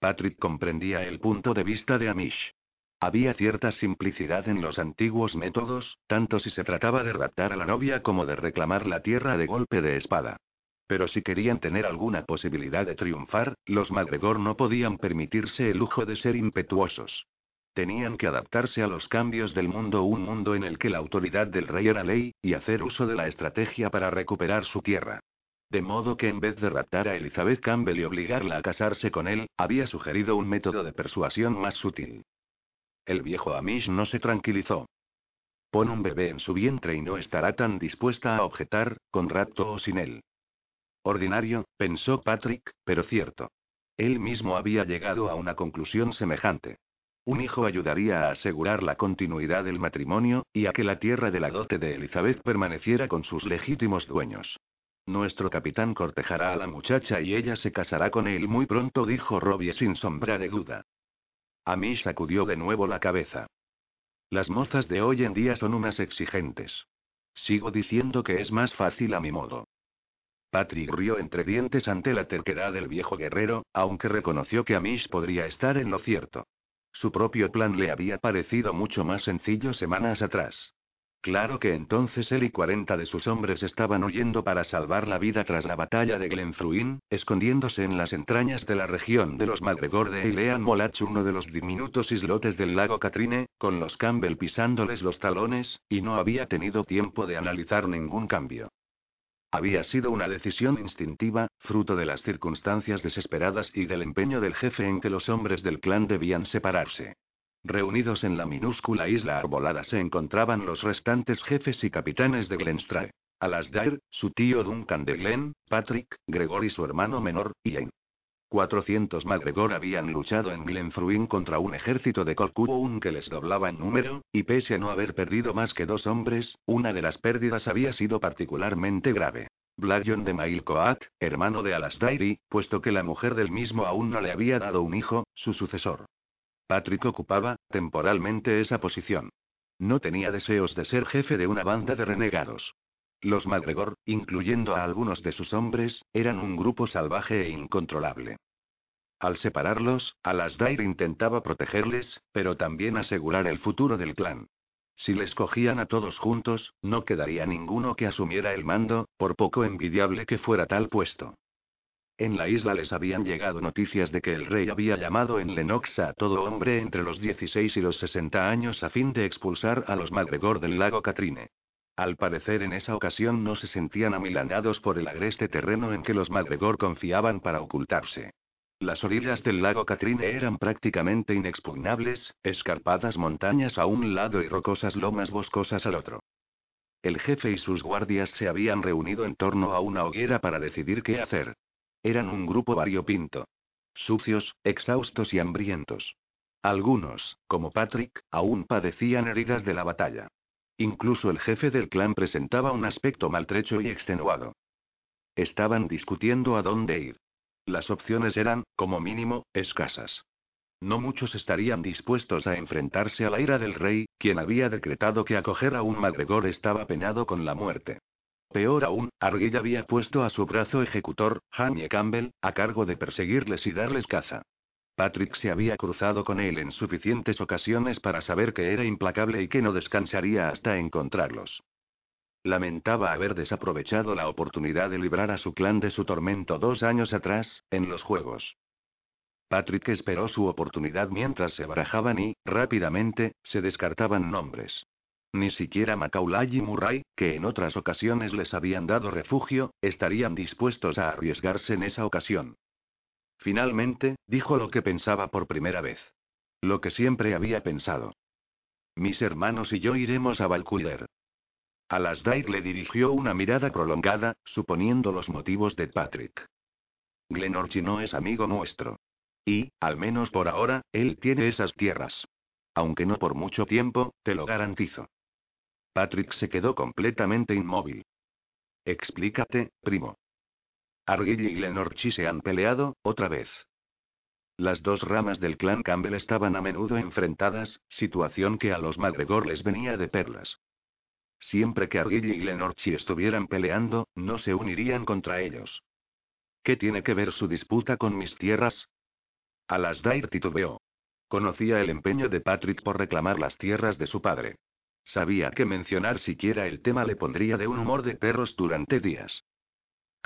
Patrick comprendía el punto de vista de Amish. Había cierta simplicidad en los antiguos métodos, tanto si se trataba de raptar a la novia como de reclamar la tierra de golpe de espada. Pero si querían tener alguna posibilidad de triunfar, los MacGregor no podían permitirse el lujo de ser impetuosos. Tenían que adaptarse a los cambios del mundo, un mundo en el que la autoridad del rey era ley, y hacer uso de la estrategia para recuperar su tierra. De modo que en vez de raptar a Elizabeth Campbell y obligarla a casarse con él, había sugerido un método de persuasión más sutil. El viejo Amish no se tranquilizó. Pon un bebé en su vientre y no estará tan dispuesta a objetar, con rapto o sin él. Ordinario, pensó Patrick, pero cierto. Él mismo había llegado a una conclusión semejante. Un hijo ayudaría a asegurar la continuidad del matrimonio, y a que la tierra de la dote de Elizabeth permaneciera con sus legítimos dueños. Nuestro capitán cortejará a la muchacha y ella se casará con él muy pronto, dijo Robbie sin sombra de duda. Amish sacudió de nuevo la cabeza. Las mozas de hoy en día son unas exigentes. Sigo diciendo que es más fácil a mi modo. Patrick rió entre dientes ante la terquedad del viejo guerrero, aunque reconoció que Amish podría estar en lo cierto. Su propio plan le había parecido mucho más sencillo semanas atrás. Claro que entonces él y 40 de sus hombres estaban huyendo para salvar la vida tras la batalla de Glenfruin, escondiéndose en las entrañas de la región de los MacGregor de Eilean Molach, uno de los diminutos islotes del lago Catrine, con los Campbell pisándoles los talones, y no había tenido tiempo de analizar ningún cambio. Había sido una decisión instintiva, fruto de las circunstancias desesperadas y del empeño del jefe en que los hombres del clan debían separarse. Reunidos en la minúscula isla arbolada se encontraban los restantes jefes y capitanes de Glenstrae. Alasdair, su tío Duncan de Glen, Patrick, Gregory su hermano menor, y Jane. 400 MacGregor habían luchado en Glenfruin contra un ejército de Colquhoun que les doblaba en número, y pese a no haber perdido más que dos hombres, una de las pérdidas había sido particularmente grave. Blagyon de Mailcoat, hermano de Alasdair y, puesto que la mujer del mismo aún no le había dado un hijo, su sucesor. Patrick ocupaba, temporalmente, esa posición. No tenía deseos de ser jefe de una banda de renegados. Los MacGregor, incluyendo a algunos de sus hombres, eran un grupo salvaje e incontrolable. Al separarlos, Alasdair intentaba protegerles, pero también asegurar el futuro del clan. Si les cogían a todos juntos, no quedaría ninguno que asumiera el mando, por poco envidiable que fuera tal puesto. En la isla les habían llegado noticias de que el rey había llamado en Lennox a todo hombre entre los 16 y los 60 años a fin de expulsar a los MacGregor del lago Catrine. Al parecer en esa ocasión no se sentían amilanados por el agreste terreno en que los MacGregor confiaban para ocultarse. Las orillas del lago Catrine eran prácticamente inexpugnables, escarpadas montañas a un lado y rocosas lomas boscosas al otro. El jefe y sus guardias se habían reunido en torno a una hoguera para decidir qué hacer. Eran un grupo variopinto. Sucios, exhaustos y hambrientos. Algunos, como Patrick, aún padecían heridas de la batalla. Incluso el jefe del clan presentaba un aspecto maltrecho y extenuado. Estaban discutiendo a dónde ir. Las opciones eran, como mínimo, escasas. No muchos estarían dispuestos a enfrentarse a la ira del rey, quien había decretado que acoger a un MacGregor estaba peñado con la muerte. Peor aún, Arguill había puesto a su brazo ejecutor, Jamie Campbell, a cargo de perseguirles y darles caza. Patrick se había cruzado con él en suficientes ocasiones para saber que era implacable y que no descansaría hasta encontrarlos. Lamentaba haber desaprovechado la oportunidad de librar a su clan de su tormento dos años atrás, en los Juegos. Patrick esperó su oportunidad mientras se barajaban y, rápidamente, se descartaban nombres. Ni siquiera Macaulay y Murray, que en otras ocasiones les habían dado refugio, estarían dispuestos a arriesgarse en esa ocasión. Finalmente, dijo lo que pensaba por primera vez. Lo que siempre había pensado. Mis hermanos y yo iremos a Valculler. Alasdair le dirigió una mirada prolongada, suponiendo los motivos de Patrick. Glenorchy no es amigo nuestro. Y, al menos por ahora, él tiene esas tierras. Aunque no por mucho tiempo, te lo garantizo. Patrick se quedó completamente inmóvil. Explícate, primo. Argyll y Glenorchy se han peleado, otra vez. Las dos ramas del clan Campbell estaban a menudo enfrentadas, situación que a los MacGregor les venía de perlas. Siempre que Argyll y Glenorchy estuvieran peleando, no se unirían contra ellos. ¿Qué tiene que ver su disputa con mis tierras? Alasdair titubeó. Conocía el empeño de Patrick por reclamar las tierras de su padre. Sabía que mencionar siquiera el tema le pondría de un humor de perros durante días.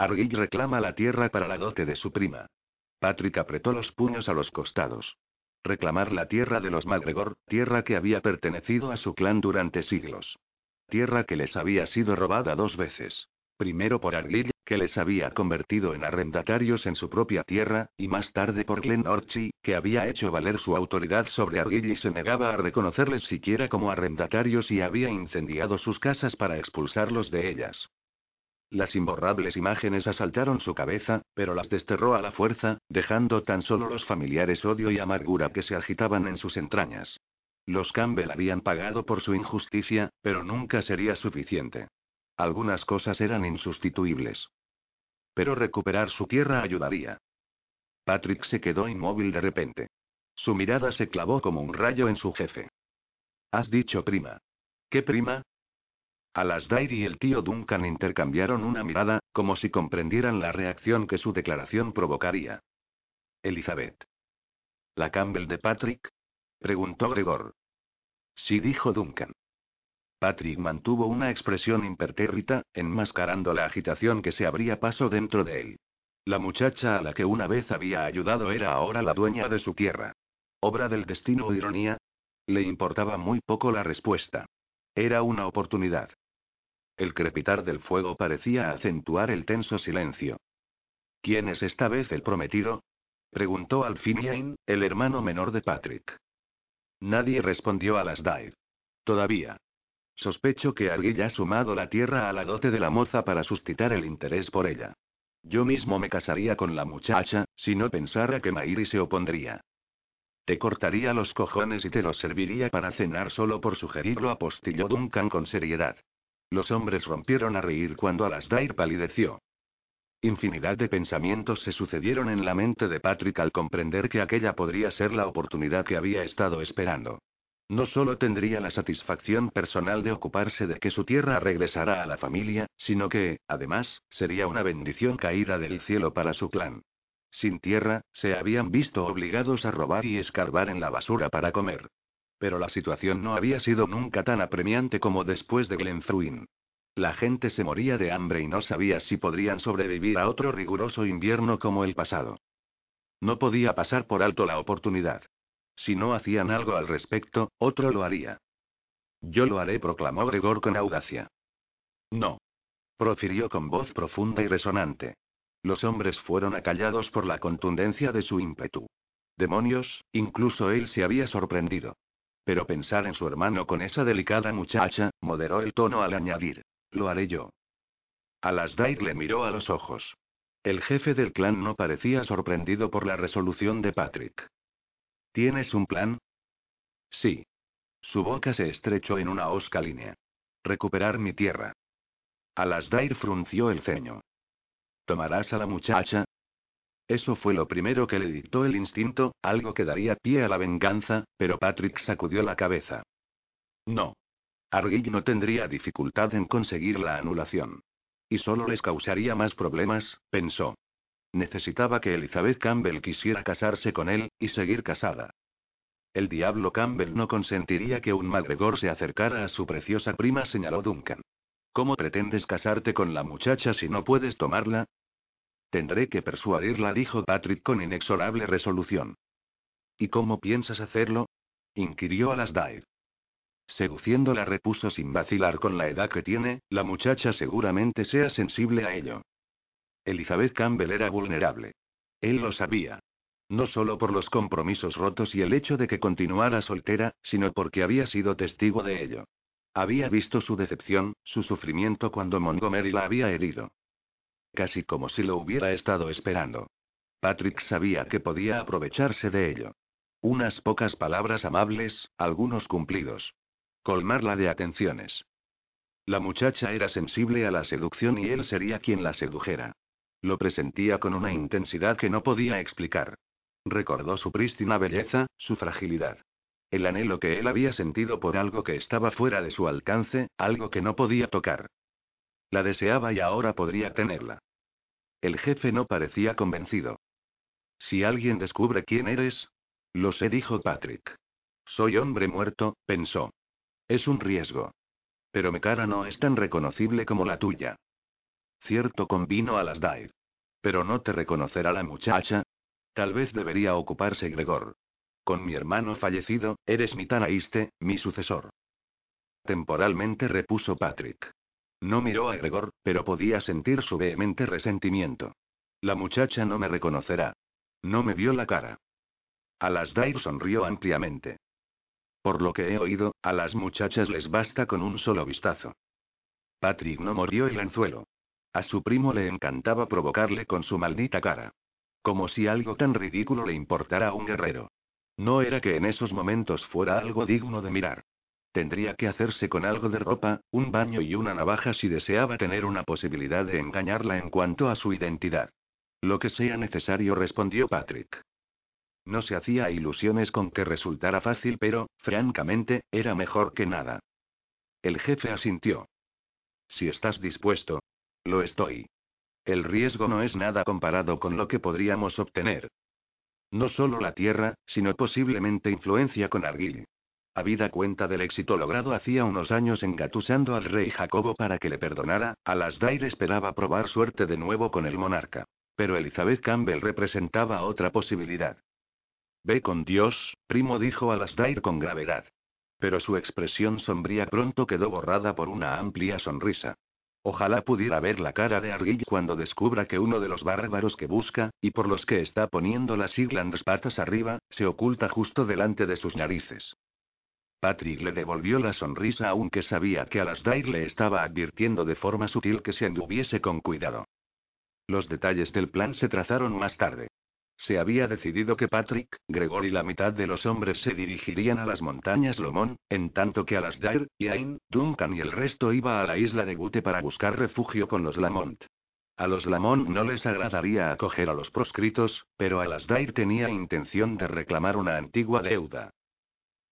Argyll reclama la tierra para la dote de su prima. Patrick apretó los puños a los costados. Reclamar la tierra de los MacGregor, tierra que había pertenecido a su clan durante siglos. Tierra que les había sido robada dos veces. Primero por Argyll, que les había convertido en arrendatarios en su propia tierra, y más tarde por Glen Orchy, que había hecho valer su autoridad sobre Argyll y se negaba a reconocerles siquiera como arrendatarios y había incendiado sus casas para expulsarlos de ellas. Las imborrables imágenes asaltaron su cabeza, pero las desterró a la fuerza, dejando tan solo los familiares odio y amargura que se agitaban en sus entrañas. Los Campbell habían pagado por su injusticia, pero nunca sería suficiente. Algunas cosas eran insustituibles. Pero recuperar su tierra ayudaría. Patrick se quedó inmóvil de repente. Su mirada se clavó como un rayo en su jefe. Has dicho prima. ¿Qué prima? Alasdair y el tío Duncan intercambiaron una mirada, como si comprendieran la reacción que su declaración provocaría. Elizabeth. ¿La Campbell de Patrick? preguntó Gregor. Sí, dijo Duncan. Patrick mantuvo una expresión impertérrita, enmascarando la agitación que se abría paso dentro de él. La muchacha a la que una vez había ayudado era ahora la dueña de su tierra. ¿Obra del destino o ironía? Le importaba muy poco la respuesta. Era una oportunidad. El crepitar del fuego parecía acentuar el tenso silencio. ¿Quién es esta vez el prometido? preguntó Alfinian, el hermano menor de Patrick. Nadie respondió a las Dave. Todavía. Sospecho que alguien ha sumado la tierra a la dote de la moza para suscitar el interés por ella. Yo mismo me casaría con la muchacha, si no pensara que Mairi se opondría. Te cortaría los cojones y te los serviría para cenar solo por sugerirlo, apostilló Duncan con seriedad. Los hombres rompieron a reír cuando Alasdair palideció. Infinidad de pensamientos se sucedieron en la mente de Patrick al comprender que aquella podría ser la oportunidad que había estado esperando. No solo tendría la satisfacción personal de ocuparse de que su tierra regresara a la familia, sino que, además, sería una bendición caída del cielo para su clan. Sin tierra, se habían visto obligados a robar y escarbar en la basura para comer. Pero la situación no había sido nunca tan apremiante como después de Glenfruin. La gente se moría de hambre y no sabía si podrían sobrevivir a otro riguroso invierno como el pasado. No podía pasar por alto la oportunidad. Si no hacían algo al respecto, otro lo haría. Yo lo haré, proclamó Gregor con audacia. No. Profirió con voz profunda y resonante. Los hombres fueron acallados por la contundencia de su ímpetu. Demonios, incluso él se había sorprendido. Pero pensar en su hermano con esa delicada muchacha, moderó el tono al añadir. Lo haré yo. Alasdair le miró a los ojos. El jefe del clan no parecía sorprendido por la resolución de Patrick. ¿Tienes un plan? Sí. Su boca se estrechó en una osca línea. Recuperar mi tierra. Alasdair frunció el ceño. ¿Tomarás a la muchacha? Eso fue lo primero que le dictó el instinto, algo que daría pie a la venganza, pero Patrick sacudió la cabeza. No. Argyll no tendría dificultad en conseguir la anulación. Y solo les causaría más problemas, pensó. Necesitaba que Elizabeth Campbell quisiera casarse con él, y seguir casada. El diablo Campbell no consentiría que un MacGregor se acercara a su preciosa prima, señaló Duncan. ¿Cómo pretendes casarte con la muchacha si no puedes tomarla? Tendré que persuadirla, dijo Patrick con inexorable resolución. ¿Y cómo piensas hacerlo? inquirió Alasdair. Seduciéndola repuso sin vacilar con la edad que tiene, la muchacha seguramente sea sensible a ello. Elizabeth Campbell era vulnerable. Él lo sabía. No solo por los compromisos rotos y el hecho de que continuara soltera, sino porque había sido testigo de ello. Había visto su decepción, su sufrimiento cuando Montgomery la había herido. Casi como si lo hubiera estado esperando. Patrick sabía que podía aprovecharse de ello. Unas pocas palabras amables, algunos cumplidos. Colmarla de atenciones. La muchacha era sensible a la seducción y él sería quien la sedujera. Lo presentía con una intensidad que no podía explicar. Recordó su prístina belleza, su fragilidad. El anhelo que él había sentido por algo que estaba fuera de su alcance, algo que no podía tocar. La deseaba y ahora podría tenerla. El jefe no parecía convencido. Si alguien descubre quién eres. Lo sé, dijo Patrick. Soy hombre muerto, pensó. Es un riesgo. Pero mi cara no es tan reconocible como la tuya. Cierto, convino a las Dair. Pero no te reconocerá la muchacha. Tal vez debería ocuparse Gregor. Con mi hermano fallecido, eres mi Tanaíste, mi sucesor. Temporalmente repuso Patrick. No miró a Gregor, pero podía sentir su vehemente resentimiento. La muchacha no me reconocerá. No me vio la cara. Alasdair sonrió ampliamente. Por lo que he oído, a las muchachas les basta con un solo vistazo. Patrick no mordió el anzuelo. A su primo le encantaba provocarle con su maldita cara. Como si algo tan ridículo le importara a un guerrero. No era que en esos momentos fuera algo digno de mirar. Tendría que hacerse con algo de ropa, un baño y una navaja si deseaba tener una posibilidad de engañarla en cuanto a su identidad. Lo que sea necesario, respondió Patrick. No se hacía ilusiones con que resultara fácil, pero, francamente, era mejor que nada. El jefe asintió. Si estás dispuesto. Lo estoy. El riesgo no es nada comparado con lo que podríamos obtener. No solo la tierra, sino posiblemente influencia con Arguil. Habida cuenta del éxito logrado hacía unos años engatusando al rey Jacobo para que le perdonara, Alasdair esperaba probar suerte de nuevo con el monarca. Pero Elizabeth Campbell representaba otra posibilidad. Ve con Dios, primo dijo Alasdair con gravedad. Pero su expresión sombría pronto quedó borrada por una amplia sonrisa. Ojalá pudiera ver la cara de Arguill cuando descubra que uno de los bárbaros que busca, y por los que está poniendo las Siglands patas arriba, se oculta justo delante de sus narices. Patrick le devolvió la sonrisa aunque sabía que Alasdair le estaba advirtiendo de forma sutil que se anduviese con cuidado. Los detalles del plan se trazaron más tarde. Se había decidido que Patrick, Gregor y la mitad de los hombres se dirigirían a las montañas Lomón, en tanto que Alasdair, Yain, Duncan y el resto iba a la isla de Gute para buscar refugio con los Lamont. A los Lamont no les agradaría acoger a los proscritos, pero Alasdair tenía intención de reclamar una antigua deuda.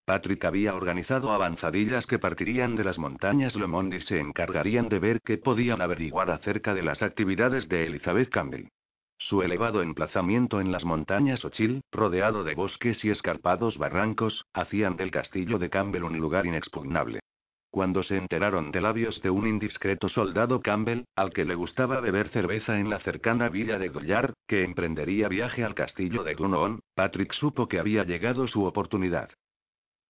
Patrick había organizado avanzadillas que partirían de las montañas Lomond y se encargarían de ver qué podían averiguar acerca de las actividades de Elizabeth Campbell. Su elevado emplazamiento en las montañas Ochil, rodeado de bosques y escarpados barrancos, hacían del castillo de Campbell un lugar inexpugnable. Cuando se enteraron de labios de un indiscreto soldado Campbell, al que le gustaba beber cerveza en la cercana villa de Goyard, que emprendería viaje al castillo de Glunoon, Patrick supo que había llegado su oportunidad.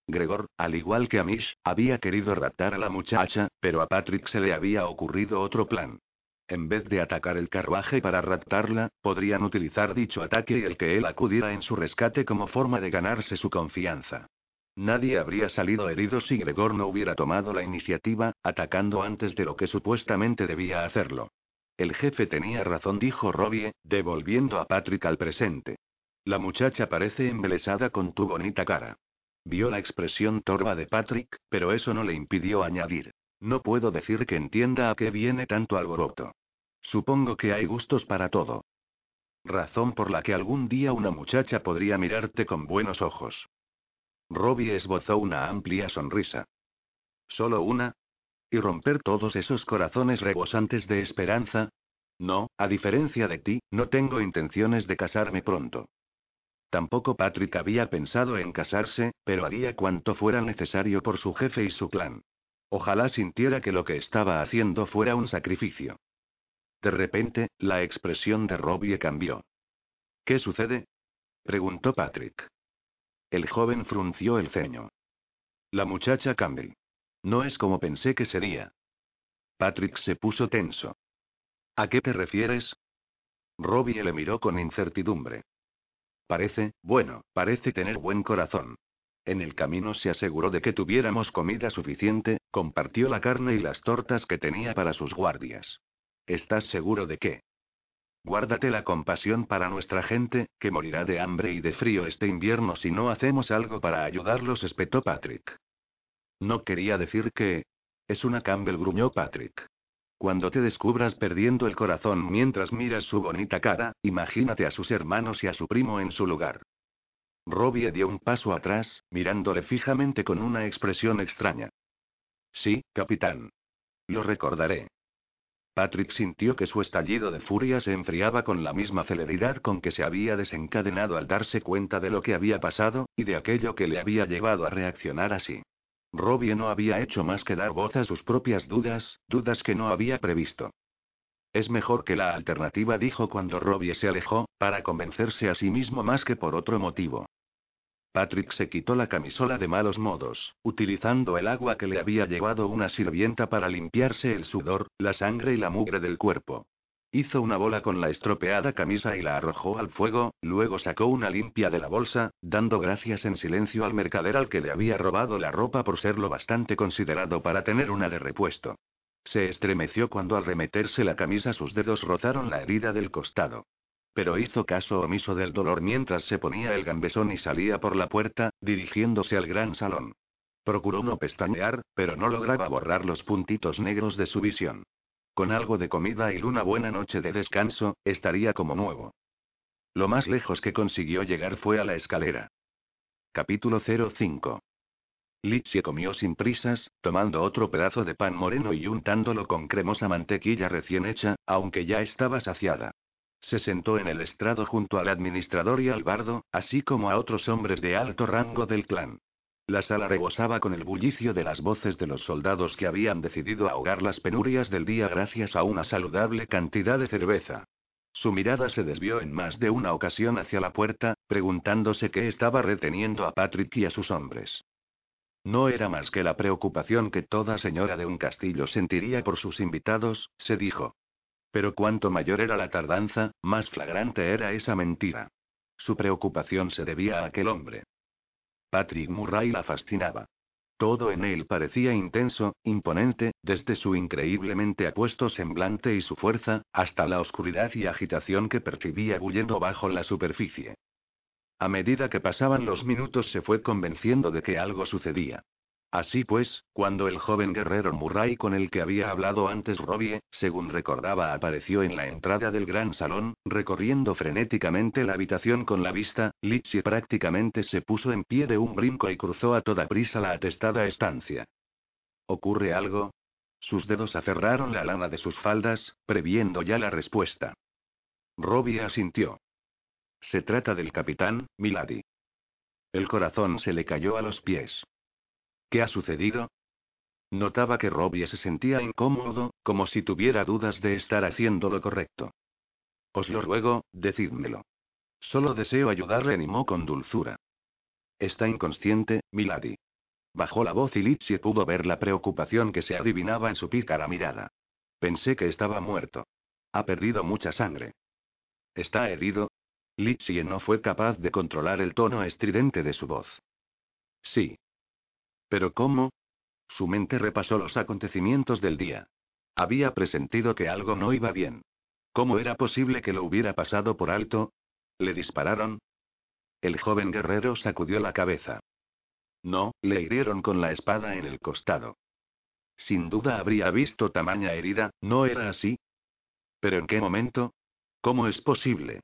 Gregor, al igual que a Mish, había querido raptar a la muchacha, pero a Patrick se le había ocurrido otro plan. En vez de atacar el carruaje para raptarla, podrían utilizar dicho ataque y el que él acudiera en su rescate como forma de ganarse su confianza. Nadie habría salido herido si Gregor no hubiera tomado la iniciativa, atacando antes de lo que supuestamente debía hacerlo. El jefe tenía razón, dijo Robbie, devolviendo a Patrick al presente. La muchacha parece embelesada con tu bonita cara. Vio la expresión torva de Patrick, pero eso no le impidió añadir. No puedo decir que entienda a qué viene tanto alboroto. Supongo que hay gustos para todo. Razón por la que algún día una muchacha podría mirarte con buenos ojos. Robbie esbozó una amplia sonrisa. ¿Solo una? ¿Y romper todos esos corazones rebosantes de esperanza? No, a diferencia de ti, no tengo intenciones de casarme pronto. Tampoco Patrick había pensado en casarse, pero haría cuanto fuera necesario por su jefe y su clan. Ojalá sintiera que lo que estaba haciendo fuera un sacrificio. De repente, la expresión de Robbie cambió. ¿Qué sucede? preguntó Patrick. El joven frunció el ceño. La muchacha Campbell. No es como pensé que sería. Patrick se puso tenso. ¿A qué te refieres? Robbie le miró con incertidumbre. Parece, bueno, parece tener buen corazón. En el camino se aseguró de que tuviéramos comida suficiente, compartió la carne y las tortas que tenía para sus guardias. ¿Estás seguro de qué? Guárdate la compasión para nuestra gente, que morirá de hambre y de frío este invierno si no hacemos algo para ayudarlos, espetó Patrick. No quería decir que... Es una Campbell, gruñó Patrick. Cuando te descubras perdiendo el corazón mientras miras su bonita cara, imagínate a sus hermanos y a su primo en su lugar. Robbie dio un paso atrás, mirándole fijamente con una expresión extraña. Sí, capitán. Lo recordaré. Patrick sintió que su estallido de furia se enfriaba con la misma celeridad con que se había desencadenado al darse cuenta de lo que había pasado, y de aquello que le había llevado a reaccionar así. Robbie no había hecho más que dar voz a sus propias dudas, dudas que no había previsto. Es mejor que la alternativa, dijo cuando Robbie se alejó, para convencerse a sí mismo más que por otro motivo. Patrick se quitó la camisola de malos modos, utilizando el agua que le había llevado una sirvienta para limpiarse el sudor, la sangre y la mugre del cuerpo. Hizo una bola con la estropeada camisa y la arrojó al fuego, luego sacó una limpia de la bolsa, dando gracias en silencio al mercader al que le había robado la ropa por ser lo bastante considerado para tener una de repuesto. Se estremeció cuando al remeterse la camisa sus dedos rozaron la herida del costado. Pero hizo caso omiso del dolor mientras se ponía el gambesón y salía por la puerta, dirigiéndose al gran salón. Procuró no pestañear, pero no lograba borrar los puntitos negros de su visión. Con algo de comida y una buena noche de descanso, estaría como nuevo. Lo más lejos que consiguió llegar fue a la escalera. Capítulo 05. Lee se comió sin prisas, tomando otro pedazo de pan moreno y untándolo con cremosa mantequilla recién hecha, aunque ya estaba saciada. Se sentó en el estrado junto al administrador y al bardo, así como a otros hombres de alto rango del clan. La sala rebosaba con el bullicio de las voces de los soldados que habían decidido ahogar las penurias del día gracias a una saludable cantidad de cerveza. Su mirada se desvió en más de una ocasión hacia la puerta, preguntándose qué estaba reteniendo a Patrick y a sus hombres. No era más que la preocupación que toda señora de un castillo sentiría por sus invitados, se dijo. Pero cuanto mayor era la tardanza, más flagrante era esa mentira. Su preocupación se debía a aquel hombre. Patrick Murray la fascinaba. Todo en él parecía intenso, imponente, desde su increíblemente apuesto semblante y su fuerza, hasta la oscuridad y agitación que percibía bullendo bajo la superficie. A medida que pasaban los minutos se fue convenciendo de que algo sucedía. Así pues, cuando el joven guerrero Murray con el que había hablado antes Robbie, según recordaba, apareció en la entrada del gran salón, recorriendo frenéticamente la habitación con la vista, Litsi prácticamente se puso en pie de un brinco y cruzó a toda prisa la atestada estancia. ¿Ocurre algo? Sus dedos aferraron la lana de sus faldas, previendo ya la respuesta. Robbie asintió. Se trata del capitán, Milady. El corazón se le cayó a los pies. ¿Qué ha sucedido? Notaba que Robbie se sentía incómodo, como si tuviera dudas de estar haciendo lo correcto. Os lo ruego, decídmelo. Solo deseo ayudarle, animó con dulzura. Está inconsciente, Milady. Bajó la voz y Litsi pudo ver la preocupación que se adivinaba en su pícara mirada. Pensé que estaba muerto. Ha perdido mucha sangre. ¿Está herido? Litsi no fue capaz de controlar el tono estridente de su voz. Sí. ¿Pero cómo? Su mente repasó los acontecimientos del día. Había presentido que algo no iba bien. ¿Cómo era posible que lo hubiera pasado por alto? ¿Le dispararon? El joven guerrero sacudió la cabeza. No, le hirieron con la espada en el costado. Sin duda habría visto tamaña herida, ¿no era así? ¿Pero en qué momento? ¿Cómo es posible?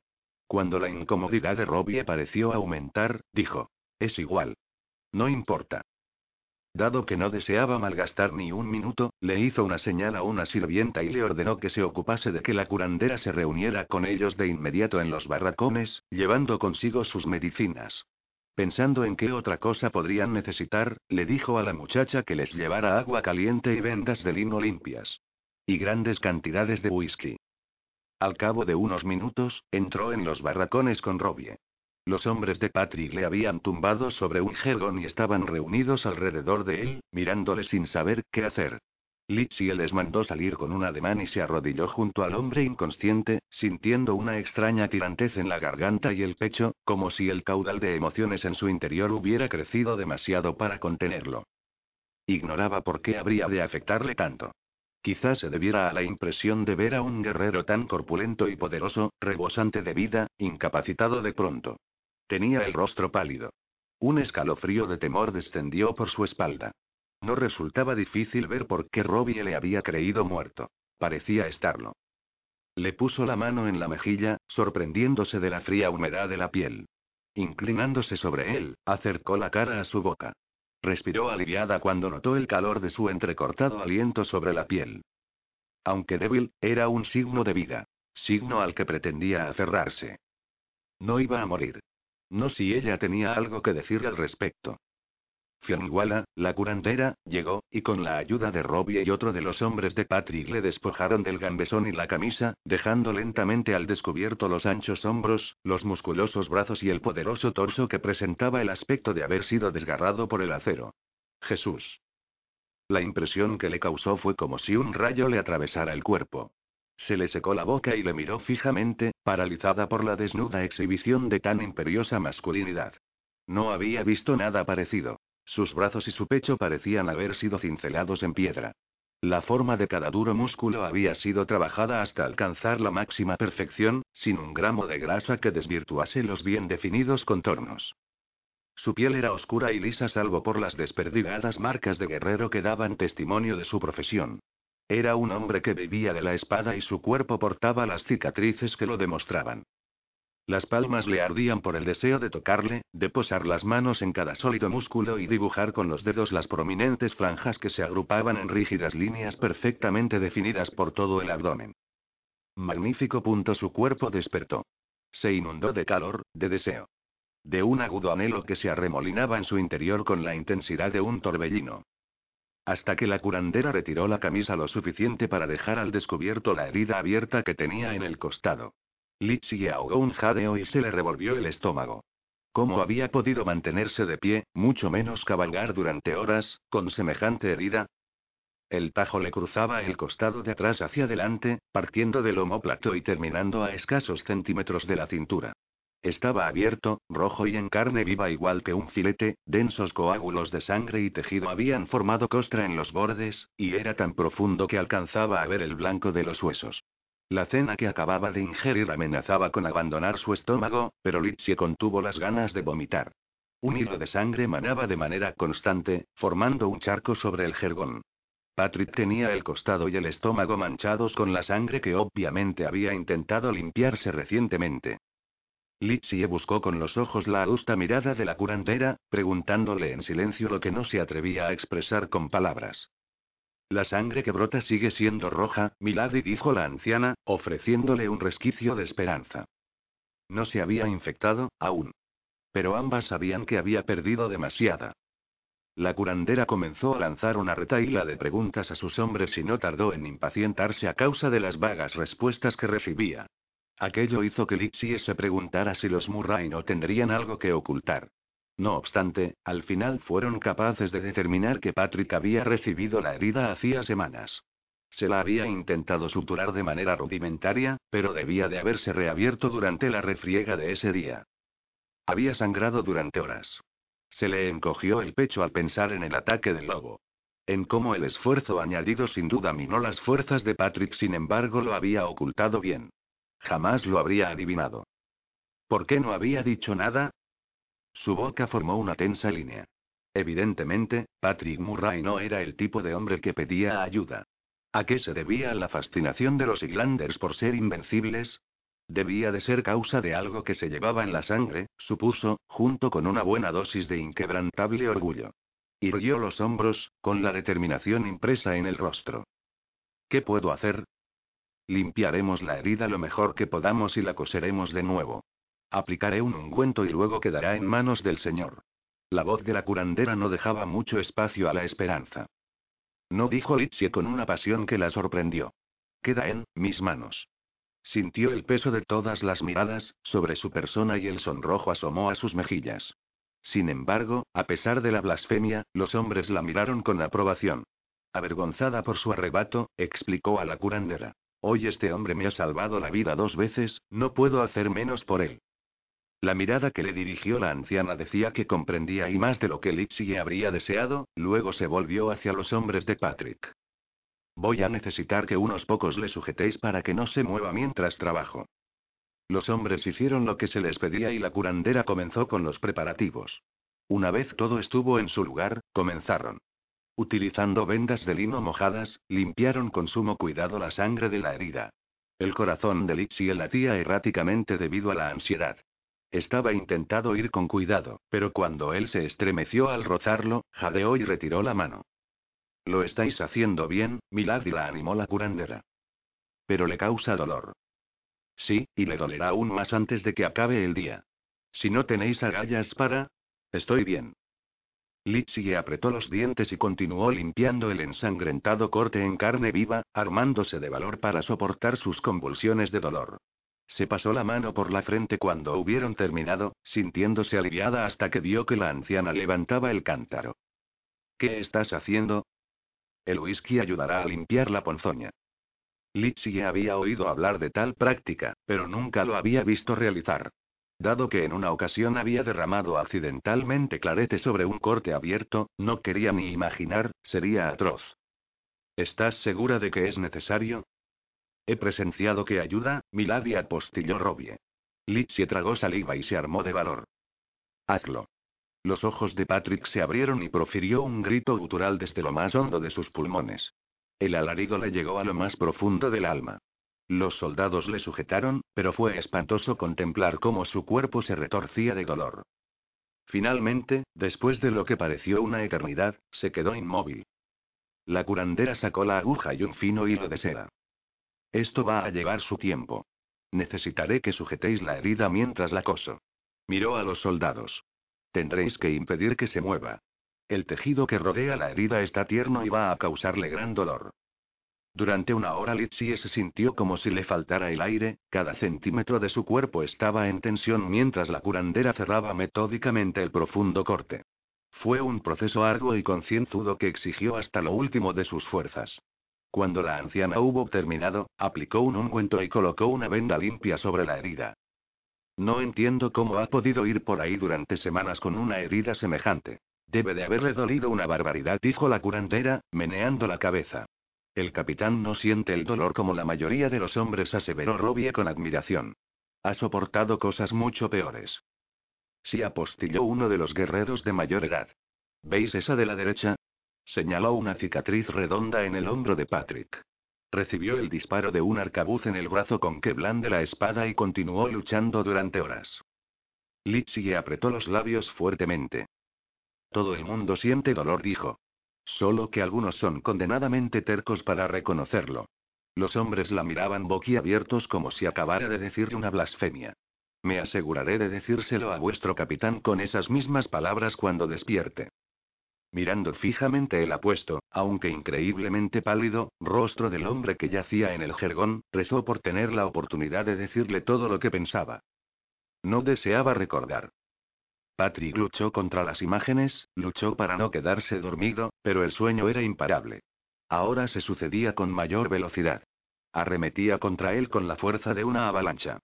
Cuando la incomodidad de Robbie pareció aumentar, dijo. Es igual. No importa. Dado que no deseaba malgastar ni un minuto, le hizo una señal a una sirvienta y le ordenó que se ocupase de que la curandera se reuniera con ellos de inmediato en los barracones, llevando consigo sus medicinas. Pensando en qué otra cosa podrían necesitar, le dijo a la muchacha que les llevara agua caliente y vendas de lino limpias. Y grandes cantidades de whisky. Al cabo de unos minutos, entró en los barracones con Robbie. Los hombres de Patrick le habían tumbado sobre un jergón y estaban reunidos alrededor de él, mirándole sin saber qué hacer. Litsie les mandó salir con un ademán y se arrodilló junto al hombre inconsciente, sintiendo una extraña tirantez en la garganta y el pecho, como si el caudal de emociones en su interior hubiera crecido demasiado para contenerlo. Ignoraba por qué habría de afectarle tanto. Quizás se debiera a la impresión de ver a un guerrero tan corpulento y poderoso, rebosante de vida, incapacitado de pronto. Tenía el rostro pálido. Un escalofrío de temor descendió por su espalda. No resultaba difícil ver por qué Robbie le había creído muerto. Parecía estarlo. Le puso la mano en la mejilla, sorprendiéndose de la fría humedad de la piel. Inclinándose sobre él, acercó la cara a su boca. Respiró aliviada cuando notó el calor de su entrecortado aliento sobre la piel. Aunque débil, era un signo de vida. Signo al que pretendía aferrarse. No iba a morir. No si ella tenía algo que decir al respecto. Fionwala, la curandera, llegó, y con la ayuda de Robbie y otro de los hombres de Patrick le despojaron del gambesón y la camisa, dejando lentamente al descubierto los anchos hombros, los musculosos brazos y el poderoso torso que presentaba el aspecto de haber sido desgarrado por el acero. Jesús. La impresión que le causó fue como si un rayo le atravesara el cuerpo. Se le secó la boca y le miró fijamente, paralizada por la desnuda exhibición de tan imperiosa masculinidad. No había visto nada parecido. Sus brazos y su pecho parecían haber sido cincelados en piedra. La forma de cada duro músculo había sido trabajada hasta alcanzar la máxima perfección, sin un gramo de grasa que desvirtuase los bien definidos contornos. Su piel era oscura y lisa salvo por las desperdigadas marcas de guerrero que daban testimonio de su profesión. Era un hombre que vivía de la espada y su cuerpo portaba las cicatrices que lo demostraban. Las palmas le ardían por el deseo de tocarle, de posar las manos en cada sólido músculo y dibujar con los dedos las prominentes franjas que se agrupaban en rígidas líneas perfectamente definidas por todo el abdomen. Magnífico punto su cuerpo despertó. Se inundó de calor, de deseo. De un agudo anhelo que se arremolinaba en su interior con la intensidad de un torbellino. Hasta que la curandera retiró la camisa lo suficiente para dejar al descubierto la herida abierta que tenía en el costado. Litsi ahogó un jadeo y se le revolvió el estómago. ¿Cómo había podido mantenerse de pie, mucho menos cabalgar durante horas, con semejante herida? El tajo le cruzaba el costado de atrás hacia adelante, partiendo del homóplato y terminando a escasos centímetros de la cintura. Estaba abierto, rojo y en carne viva igual que un filete, densos coágulos de sangre y tejido habían formado costra en los bordes, y era tan profundo que alcanzaba a ver el blanco de los huesos. La cena que acababa de ingerir amenazaba con abandonar su estómago, pero Litsie contuvo las ganas de vomitar. Un hilo de sangre manaba de manera constante, formando un charco sobre el jergón. Patrick tenía el costado y el estómago manchados con la sangre que obviamente había intentado limpiarse recientemente. Litsie buscó con los ojos la adusta mirada de la curandera, preguntándole en silencio lo que no se atrevía a expresar con palabras. La sangre que brota sigue siendo roja, Milady dijo la anciana, ofreciéndole un resquicio de esperanza. No se había infectado, aún. Pero ambas sabían que había perdido demasiada. La curandera comenzó a lanzar una retaíla de preguntas a sus hombres y no tardó en impacientarse a causa de las vagas respuestas que recibía. Aquello hizo que Lixie se preguntara si los Murray no tendrían algo que ocultar. No obstante, al final fueron capaces de determinar que Patrick había recibido la herida hacía semanas. Se la había intentado suturar de manera rudimentaria, pero debía de haberse reabierto durante la refriega de ese día. Había sangrado durante horas. Se le encogió el pecho al pensar en el ataque del lobo. En cómo el esfuerzo añadido sin duda minó las fuerzas de Patrick, sin embargo, lo había ocultado bien. Jamás lo habría adivinado. ¿Por qué no había dicho nada? Su boca formó una tensa línea. Evidentemente, Patrick Murray no era el tipo de hombre que pedía ayuda. ¿A qué se debía la fascinación de los Iglanders por ser invencibles? Debía de ser causa de algo que se llevaba en la sangre, supuso, junto con una buena dosis de inquebrantable orgullo. Irguió los hombros, con la determinación impresa en el rostro. ¿Qué puedo hacer? Limpiaremos la herida lo mejor que podamos y la coseremos de nuevo. Aplicaré un ungüento y luego quedará en manos del Señor. La voz de la curandera no dejaba mucho espacio a la esperanza. No dijo Litsie con una pasión que la sorprendió. Queda en mis manos. Sintió el peso de todas las miradas, sobre su persona y el sonrojo asomó a sus mejillas. Sin embargo, a pesar de la blasfemia, los hombres la miraron con aprobación. Avergonzada por su arrebato, explicó a la curandera. Hoy este hombre me ha salvado la vida dos veces, no puedo hacer menos por él. La mirada que le dirigió la anciana decía que comprendía y más de lo que Lixie habría deseado, luego se volvió hacia los hombres de Patrick. Voy a necesitar que unos pocos le sujetéis para que no se mueva mientras trabajo. Los hombres hicieron lo que se les pedía y la curandera comenzó con los preparativos. Una vez todo estuvo en su lugar, comenzaron. Utilizando vendas de lino mojadas, limpiaron con sumo cuidado la sangre de la herida. El corazón de Lixie latía erráticamente debido a la ansiedad. Estaba intentado ir con cuidado, pero cuando él se estremeció al rozarlo, jadeó y retiró la mano. Lo estáis haciendo bien, Milady la animó la curandera. Pero le causa dolor. Sí, y le dolerá aún más antes de que acabe el día. Si no tenéis agallas para... Estoy bien. Litsie apretó los dientes y continuó limpiando el ensangrentado corte en carne viva, armándose de valor para soportar sus convulsiones de dolor. Se pasó la mano por la frente cuando hubieron terminado, sintiéndose aliviada hasta que vio que la anciana levantaba el cántaro. ¿Qué estás haciendo? El whisky ayudará a limpiar la ponzoña. Litsie había oído hablar de tal práctica, pero nunca lo había visto realizar. Dado que en una ocasión había derramado accidentalmente clarete sobre un corte abierto, no quería ni imaginar, sería atroz. ¿Estás segura de que es necesario? He presenciado que ayuda, Milady apostilló Robbie. Litsie tragó saliva y se armó de valor. Hazlo. Los ojos de Patrick se abrieron y profirió un grito gutural desde lo más hondo de sus pulmones. El alarido le llegó a lo más profundo del alma. Los soldados le sujetaron, pero fue espantoso contemplar cómo su cuerpo se retorcía de dolor. Finalmente, después de lo que pareció una eternidad, se quedó inmóvil. La curandera sacó la aguja y un fino hilo de seda. Esto va a llevar su tiempo. Necesitaré que sujetéis la herida mientras la coso. Miró a los soldados. Tendréis que impedir que se mueva. El tejido que rodea la herida está tierno y va a causarle gran dolor. Durante una hora Litsie se sintió como si le faltara el aire, cada centímetro de su cuerpo estaba en tensión mientras la curandera cerraba metódicamente el profundo corte. Fue un proceso arduo y concienzudo que exigió hasta lo último de sus fuerzas. Cuando la anciana hubo terminado, aplicó un ungüento y colocó una venda limpia sobre la herida. No entiendo cómo ha podido ir por ahí durante semanas con una herida semejante. Debe de haberle dolido una barbaridad, dijo la curandera, meneando la cabeza. El capitán no siente el dolor como la mayoría de los hombres, aseveró Robbie con admiración. Ha soportado cosas mucho peores. Sí apostilló uno de los guerreros de mayor edad. ¿Veis esa de la derecha? Señaló una cicatriz redonda en el hombro de Patrick. Recibió el disparo de un arcabuz en el brazo con que blande la espada y continuó luchando durante horas. Litsie apretó los labios fuertemente. Todo el mundo siente dolor, dijo. Solo que algunos son condenadamente tercos para reconocerlo. Los hombres la miraban boquiabiertos como si acabara de decirle una blasfemia. Me aseguraré de decírselo a vuestro capitán con esas mismas palabras cuando despierte mirando fijamente el apuesto, aunque increíblemente pálido, rostro del hombre que yacía en el jergón, rezó por tener la oportunidad de decirle todo lo que pensaba. No deseaba recordar. Patrick luchó contra las imágenes, luchó para no quedarse dormido, pero el sueño era imparable. Ahora se sucedía con mayor velocidad. Arremetía contra él con la fuerza de una avalancha.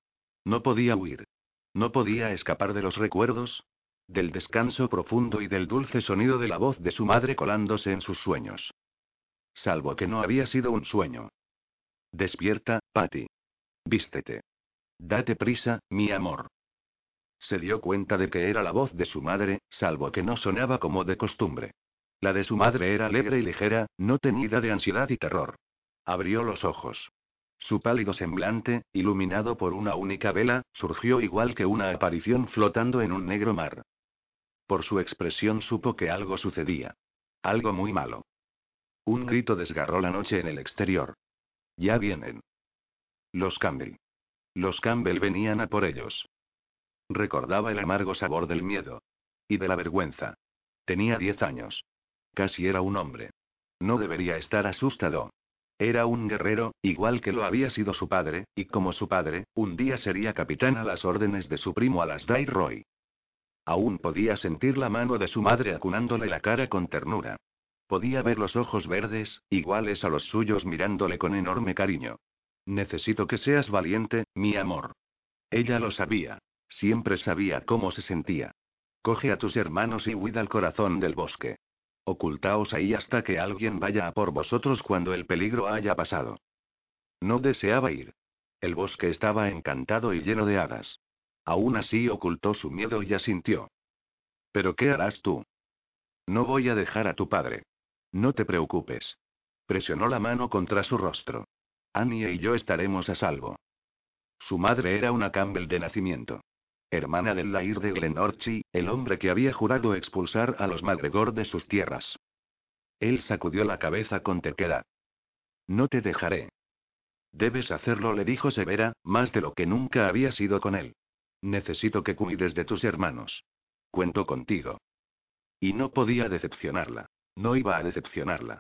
No podía huir. No podía escapar de los recuerdos, del descanso profundo y del dulce sonido de la voz de su madre colándose en sus sueños. Salvo que no había sido un sueño. Despierta, Patty. Vístete. Date prisa, mi amor. Se dio cuenta de que era la voz de su madre, salvo que no sonaba como de costumbre. La de su madre era alegre y ligera, no tenida de ansiedad y terror. Abrió los ojos. Su pálido semblante, iluminado por una única vela, surgió igual que una aparición flotando en un negro mar. Por su expresión supo que algo sucedía. Algo muy malo. Un grito desgarró la noche en el exterior. Ya vienen. Los Campbell. Los Campbell venían a por ellos. Recordaba el amargo sabor del miedo. Y de la vergüenza. Tenía diez años. Casi era un hombre. No debería estar asustado. Era un guerrero, igual que lo había sido su padre, y como su padre, un día sería capitán a las órdenes de su primo Alasdair Roy. Aún podía sentir la mano de su madre acunándole la cara con ternura. Podía ver los ojos verdes, iguales a los suyos mirándole con enorme cariño. Necesito que seas valiente, mi amor. Ella lo sabía. Siempre sabía cómo se sentía. Coge a tus hermanos y huida al corazón del bosque. Ocultaos ahí hasta que alguien vaya a por vosotros cuando el peligro haya pasado. No deseaba ir. El bosque estaba encantado y lleno de hadas. Aún así ocultó su miedo y asintió. ¿Pero qué harás tú? No voy a dejar a tu padre. No te preocupes. Presionó la mano contra su rostro. Annie y yo estaremos a salvo. Su madre era una Campbell de nacimiento. Hermana del Lair de Glenorchy, el hombre que había jurado expulsar a los Malgregor de sus tierras. Él sacudió la cabeza con terquedad. No te dejaré. Debes hacerlo, le dijo Severa, más de lo que nunca había sido con él. Necesito que cuides de tus hermanos. Cuento contigo. Y no podía decepcionarla. No iba a decepcionarla.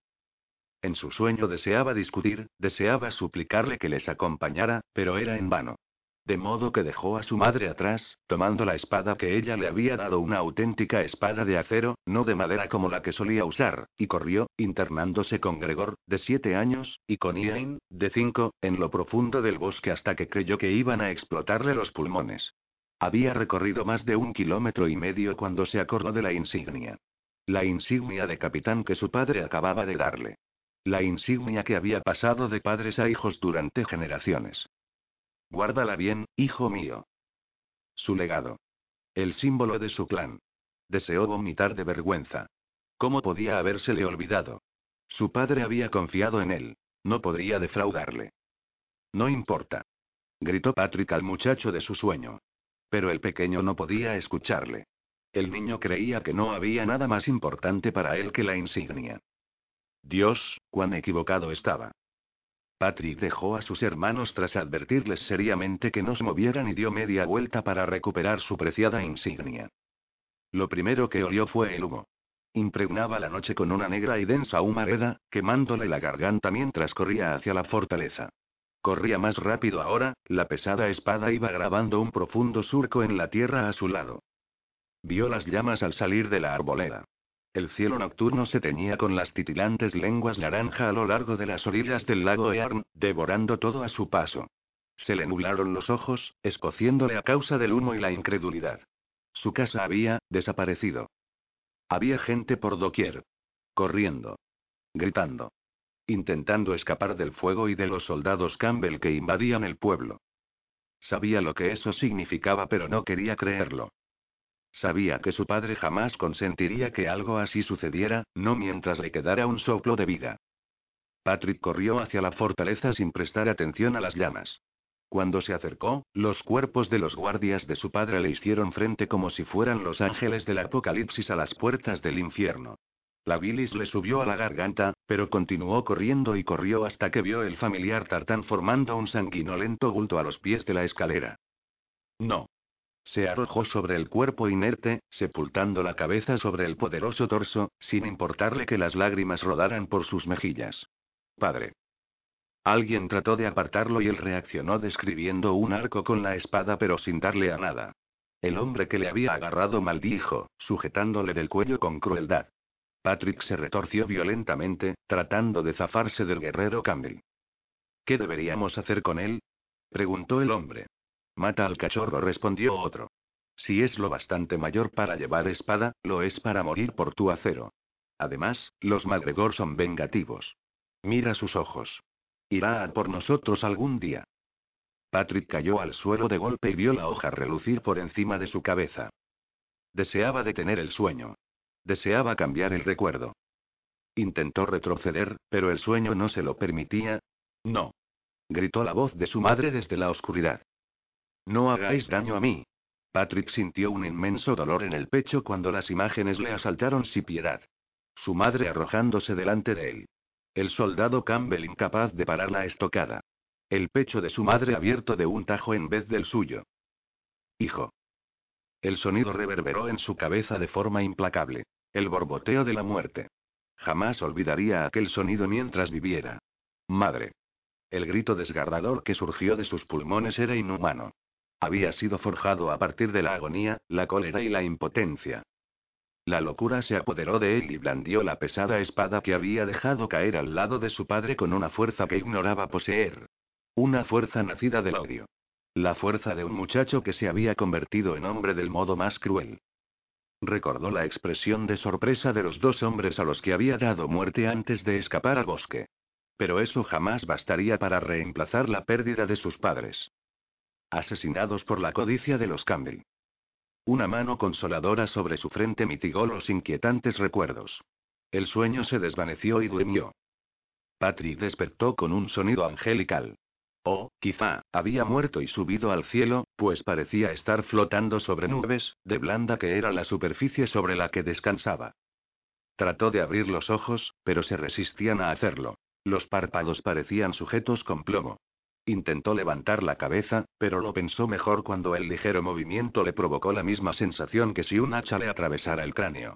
En su sueño deseaba discutir, deseaba suplicarle que les acompañara, pero era en vano. De modo que dejó a su madre atrás, tomando la espada que ella le había dado una auténtica espada de acero, no de madera como la que solía usar, y corrió, internándose con Gregor, de siete años, y con Ian, de cinco, en lo profundo del bosque hasta que creyó que iban a explotarle los pulmones. Había recorrido más de un kilómetro y medio cuando se acordó de la insignia. La insignia de capitán que su padre acababa de darle. La insignia que había pasado de padres a hijos durante generaciones. Guárdala bien, hijo mío. Su legado. El símbolo de su clan. Deseó vomitar de vergüenza. ¿Cómo podía habérsele olvidado? Su padre había confiado en él. No podría defraudarle. No importa. Gritó Patrick al muchacho de su sueño. Pero el pequeño no podía escucharle. El niño creía que no había nada más importante para él que la insignia. Dios, cuán equivocado estaba. Patrick dejó a sus hermanos tras advertirles seriamente que no se movieran y dio media vuelta para recuperar su preciada insignia. Lo primero que olió fue el humo. Impregnaba la noche con una negra y densa humareda, quemándole la garganta mientras corría hacia la fortaleza. Corría más rápido ahora, la pesada espada iba grabando un profundo surco en la tierra a su lado. Vio las llamas al salir de la arboleda. El cielo nocturno se teñía con las titilantes lenguas naranja a lo largo de las orillas del lago Earn, devorando todo a su paso. Se le nublaron los ojos, escociéndole a causa del humo y la incredulidad. Su casa había desaparecido. Había gente por doquier. Corriendo. Gritando. Intentando escapar del fuego y de los soldados Campbell que invadían el pueblo. Sabía lo que eso significaba pero no quería creerlo. Sabía que su padre jamás consentiría que algo así sucediera, no mientras le quedara un soplo de vida. Patrick corrió hacia la fortaleza sin prestar atención a las llamas. Cuando se acercó, los cuerpos de los guardias de su padre le hicieron frente como si fueran los ángeles del apocalipsis a las puertas del infierno. La bilis le subió a la garganta, pero continuó corriendo y corrió hasta que vio el familiar tartán formando un sanguinolento bulto a los pies de la escalera. No. Se arrojó sobre el cuerpo inerte, sepultando la cabeza sobre el poderoso torso, sin importarle que las lágrimas rodaran por sus mejillas. Padre. Alguien trató de apartarlo y él reaccionó describiendo un arco con la espada pero sin darle a nada. El hombre que le había agarrado maldijo, sujetándole del cuello con crueldad. Patrick se retorció violentamente, tratando de zafarse del guerrero Campbell. ¿Qué deberíamos hacer con él? preguntó el hombre. Mata al cachorro, respondió otro. Si es lo bastante mayor para llevar espada, lo es para morir por tu acero. Además, los Magregor son vengativos. Mira sus ojos. Irá a por nosotros algún día. Patrick cayó al suelo de golpe y vio la hoja relucir por encima de su cabeza. Deseaba detener el sueño. Deseaba cambiar el recuerdo. Intentó retroceder, pero el sueño no se lo permitía. No. Gritó la voz de su madre desde la oscuridad. No hagáis daño a mí. Patrick sintió un inmenso dolor en el pecho cuando las imágenes le asaltaron sin piedad. Su madre arrojándose delante de él. El soldado Campbell incapaz de parar la estocada. El pecho de su madre abierto de un tajo en vez del suyo. Hijo. El sonido reverberó en su cabeza de forma implacable. El borboteo de la muerte. Jamás olvidaría aquel sonido mientras viviera. Madre. El grito desgarrador que surgió de sus pulmones era inhumano. Había sido forjado a partir de la agonía, la cólera y la impotencia. La locura se apoderó de él y blandió la pesada espada que había dejado caer al lado de su padre con una fuerza que ignoraba poseer. Una fuerza nacida del odio. La fuerza de un muchacho que se había convertido en hombre del modo más cruel. Recordó la expresión de sorpresa de los dos hombres a los que había dado muerte antes de escapar al bosque. Pero eso jamás bastaría para reemplazar la pérdida de sus padres. Asesinados por la codicia de los Campbell. Una mano consoladora sobre su frente mitigó los inquietantes recuerdos. El sueño se desvaneció y durmió. Patrick despertó con un sonido angelical. O, quizá, había muerto y subido al cielo, pues parecía estar flotando sobre nubes, de blanda que era la superficie sobre la que descansaba. Trató de abrir los ojos, pero se resistían a hacerlo. Los párpados parecían sujetos con plomo. Intentó levantar la cabeza, pero lo pensó mejor cuando el ligero movimiento le provocó la misma sensación que si un hacha le atravesara el cráneo.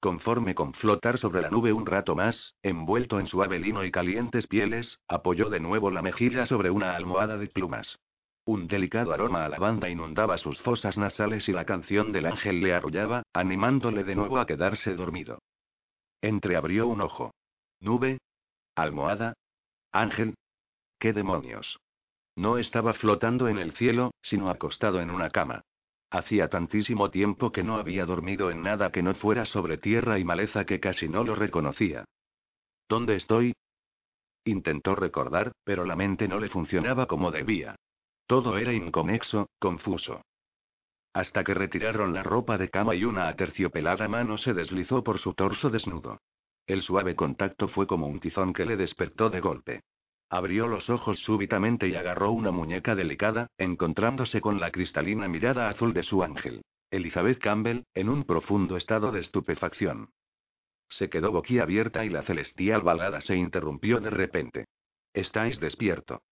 Conforme con flotar sobre la nube un rato más, envuelto en suave lino y calientes pieles, apoyó de nuevo la mejilla sobre una almohada de plumas. Un delicado aroma a lavanda inundaba sus fosas nasales y la canción del ángel le arrullaba, animándole de nuevo a quedarse dormido. Entreabrió un ojo. ¿Nube? ¿Almohada? ¿Ángel? ¿Qué demonios? No estaba flotando en el cielo, sino acostado en una cama. Hacía tantísimo tiempo que no había dormido en nada que no fuera sobre tierra y maleza que casi no lo reconocía. ¿Dónde estoy? Intentó recordar, pero la mente no le funcionaba como debía. Todo era inconexo, confuso. Hasta que retiraron la ropa de cama y una aterciopelada mano se deslizó por su torso desnudo. El suave contacto fue como un tizón que le despertó de golpe. Abrió los ojos súbitamente y agarró una muñeca delicada, encontrándose con la cristalina mirada azul de su ángel. Elizabeth Campbell, en un profundo estado de estupefacción. Se quedó boquiabierta y la celestial balada se interrumpió de repente. ¿Estáis despierto?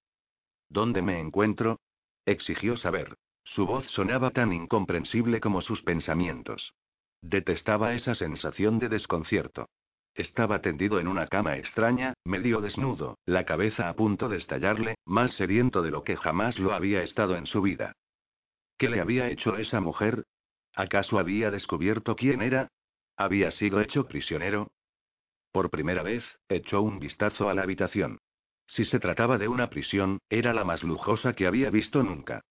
¿Dónde me encuentro? exigió saber. Su voz sonaba tan incomprensible como sus pensamientos. Detestaba esa sensación de desconcierto. Estaba tendido en una cama extraña, medio desnudo, la cabeza a punto de estallarle, más sediento de lo que jamás lo había estado en su vida. ¿Qué le había hecho esa mujer? ¿Acaso había descubierto quién era? ¿Había sido hecho prisionero? Por primera vez, echó un vistazo a la habitación. Si se trataba de una prisión, era la más lujosa que había visto nunca.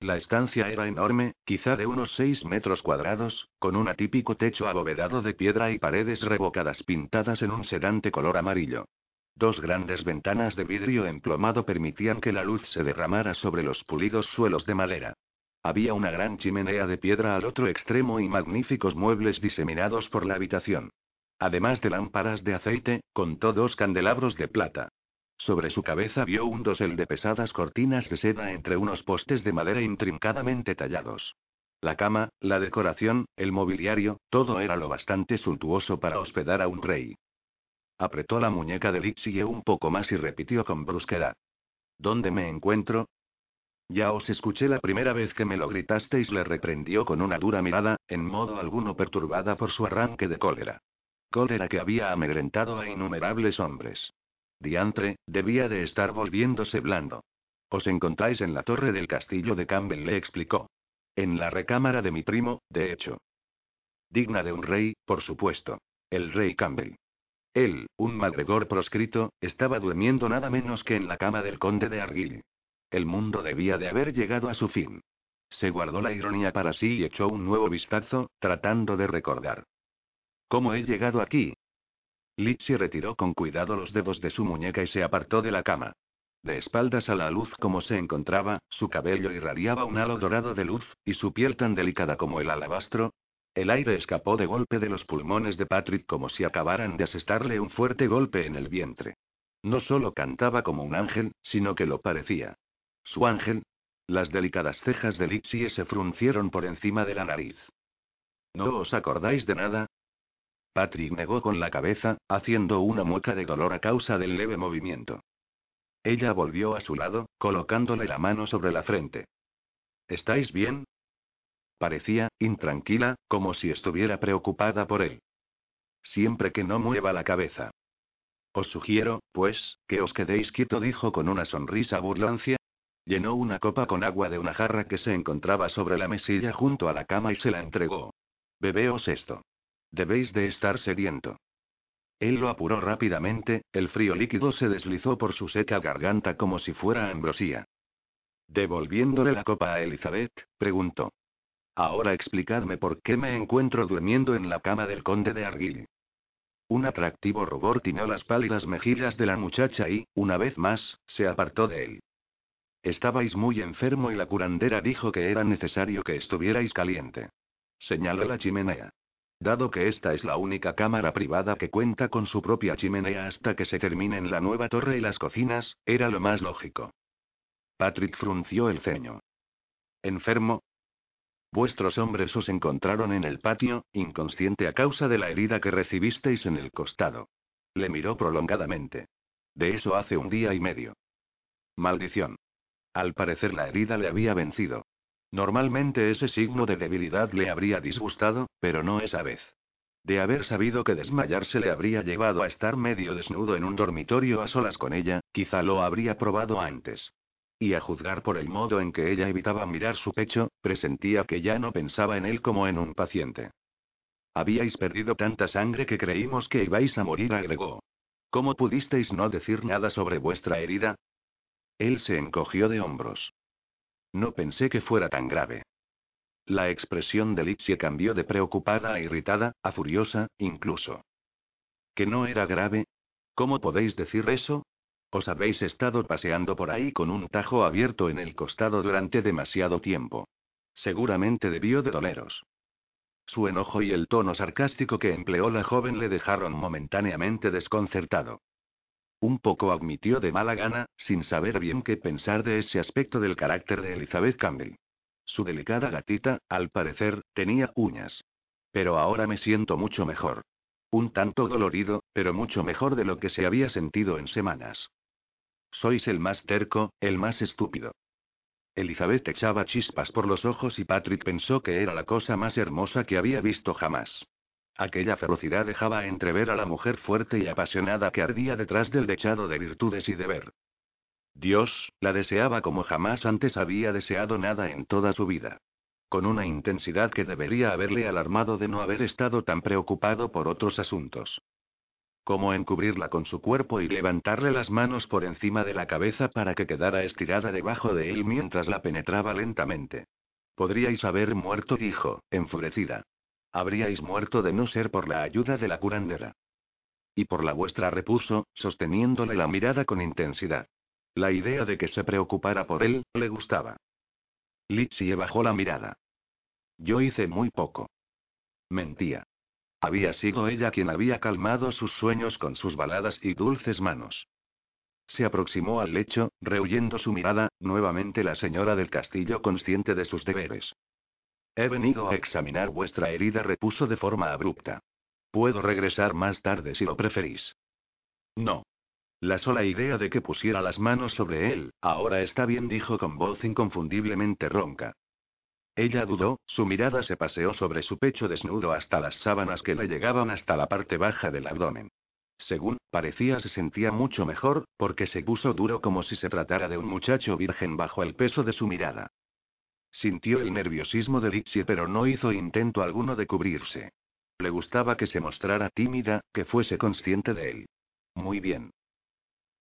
La estancia era enorme, quizá de unos seis metros cuadrados, con un atípico techo abovedado de piedra y paredes revocadas pintadas en un sedante color amarillo. Dos grandes ventanas de vidrio emplomado permitían que la luz se derramara sobre los pulidos suelos de madera. Había una gran chimenea de piedra al otro extremo y magníficos muebles diseminados por la habitación. Además de lámparas de aceite, contó dos candelabros de plata. Sobre su cabeza vio un dosel de pesadas cortinas de seda entre unos postes de madera intrincadamente tallados. La cama, la decoración, el mobiliario, todo era lo bastante suntuoso para hospedar a un rey. Apretó la muñeca de Lixie un poco más y repitió con brusquedad. ¿Dónde me encuentro? Ya os escuché la primera vez que me lo gritasteis, le reprendió con una dura mirada, en modo alguno perturbada por su arranque de cólera. Cólera que había amedrentado a innumerables hombres. Diantre, debía de estar volviéndose blando. Os encontráis en la torre del castillo de Campbell, le explicó. En la recámara de mi primo, de hecho. Digna de un rey, por supuesto. El rey Campbell. Él, un magregor proscrito, estaba durmiendo nada menos que en la cama del conde de Argyll. El mundo debía de haber llegado a su fin. Se guardó la ironía para sí y echó un nuevo vistazo, tratando de recordar. ¿Cómo he llegado aquí? Litsi retiró con cuidado los dedos de su muñeca y se apartó de la cama. De espaldas a la luz como se encontraba, su cabello irradiaba un halo dorado de luz, y su piel tan delicada como el alabastro. El aire escapó de golpe de los pulmones de Patrick como si acabaran de asestarle un fuerte golpe en el vientre. No solo cantaba como un ángel, sino que lo parecía. Su ángel. Las delicadas cejas de Litsie se fruncieron por encima de la nariz. ¿No os acordáis de nada? Patrick negó con la cabeza, haciendo una mueca de dolor a causa del leve movimiento. Ella volvió a su lado, colocándole la mano sobre la frente. ¿Estáis bien? Parecía, intranquila, como si estuviera preocupada por él. Siempre que no mueva la cabeza. Os sugiero, pues, que os quedéis quieto, dijo con una sonrisa burlancia. Llenó una copa con agua de una jarra que se encontraba sobre la mesilla junto a la cama y se la entregó. Bebeos esto. Debéis de estar sediento. Él lo apuró rápidamente, el frío líquido se deslizó por su seca garganta como si fuera ambrosía. Devolviéndole la copa a Elizabeth, preguntó. Ahora explicadme por qué me encuentro durmiendo en la cama del conde de Argyll. Un atractivo rubor tiñó las pálidas mejillas de la muchacha y, una vez más, se apartó de él. Estabais muy enfermo y la curandera dijo que era necesario que estuvierais caliente. Señaló la chimenea. Dado que esta es la única cámara privada que cuenta con su propia chimenea hasta que se terminen la nueva torre y las cocinas, era lo más lógico. Patrick frunció el ceño. ¿Enfermo? Vuestros hombres os encontraron en el patio, inconsciente a causa de la herida que recibisteis en el costado. Le miró prolongadamente. De eso hace un día y medio. Maldición. Al parecer la herida le había vencido. Normalmente ese signo de debilidad le habría disgustado, pero no esa vez. De haber sabido que desmayarse le habría llevado a estar medio desnudo en un dormitorio a solas con ella, quizá lo habría probado antes. Y a juzgar por el modo en que ella evitaba mirar su pecho, presentía que ya no pensaba en él como en un paciente. Habíais perdido tanta sangre que creímos que ibais a morir, agregó. ¿Cómo pudisteis no decir nada sobre vuestra herida? Él se encogió de hombros. No pensé que fuera tan grave. La expresión de Lipsie cambió de preocupada a irritada, a furiosa, incluso. ¿Que no era grave? ¿Cómo podéis decir eso? Os habéis estado paseando por ahí con un tajo abierto en el costado durante demasiado tiempo. Seguramente debió de doleros. Su enojo y el tono sarcástico que empleó la joven le dejaron momentáneamente desconcertado. Un poco admitió de mala gana, sin saber bien qué pensar de ese aspecto del carácter de Elizabeth Campbell. Su delicada gatita, al parecer, tenía uñas. Pero ahora me siento mucho mejor. Un tanto dolorido, pero mucho mejor de lo que se había sentido en semanas. Sois el más terco, el más estúpido. Elizabeth echaba chispas por los ojos y Patrick pensó que era la cosa más hermosa que había visto jamás. Aquella ferocidad dejaba entrever a la mujer fuerte y apasionada que ardía detrás del dechado de virtudes y deber. Dios, la deseaba como jamás antes había deseado nada en toda su vida. Con una intensidad que debería haberle alarmado de no haber estado tan preocupado por otros asuntos. Como encubrirla con su cuerpo y levantarle las manos por encima de la cabeza para que quedara estirada debajo de él mientras la penetraba lentamente. Podríais haber muerto, dijo, enfurecida. Habríais muerto de no ser por la ayuda de la curandera. Y por la vuestra repuso, sosteniéndole la mirada con intensidad. La idea de que se preocupara por él, le gustaba. Litsie bajó la mirada. Yo hice muy poco. Mentía. Había sido ella quien había calmado sus sueños con sus baladas y dulces manos. Se aproximó al lecho, rehuyendo su mirada, nuevamente la señora del castillo consciente de sus deberes. He venido a examinar vuestra herida, repuso de forma abrupta. Puedo regresar más tarde si lo preferís. No. La sola idea de que pusiera las manos sobre él, ahora está bien, dijo con voz inconfundiblemente ronca. Ella dudó, su mirada se paseó sobre su pecho desnudo hasta las sábanas que le llegaban hasta la parte baja del abdomen. Según parecía se sentía mucho mejor, porque se puso duro como si se tratara de un muchacho virgen bajo el peso de su mirada. Sintió el nerviosismo de Dixie, pero no hizo intento alguno de cubrirse. Le gustaba que se mostrara tímida, que fuese consciente de él. Muy bien.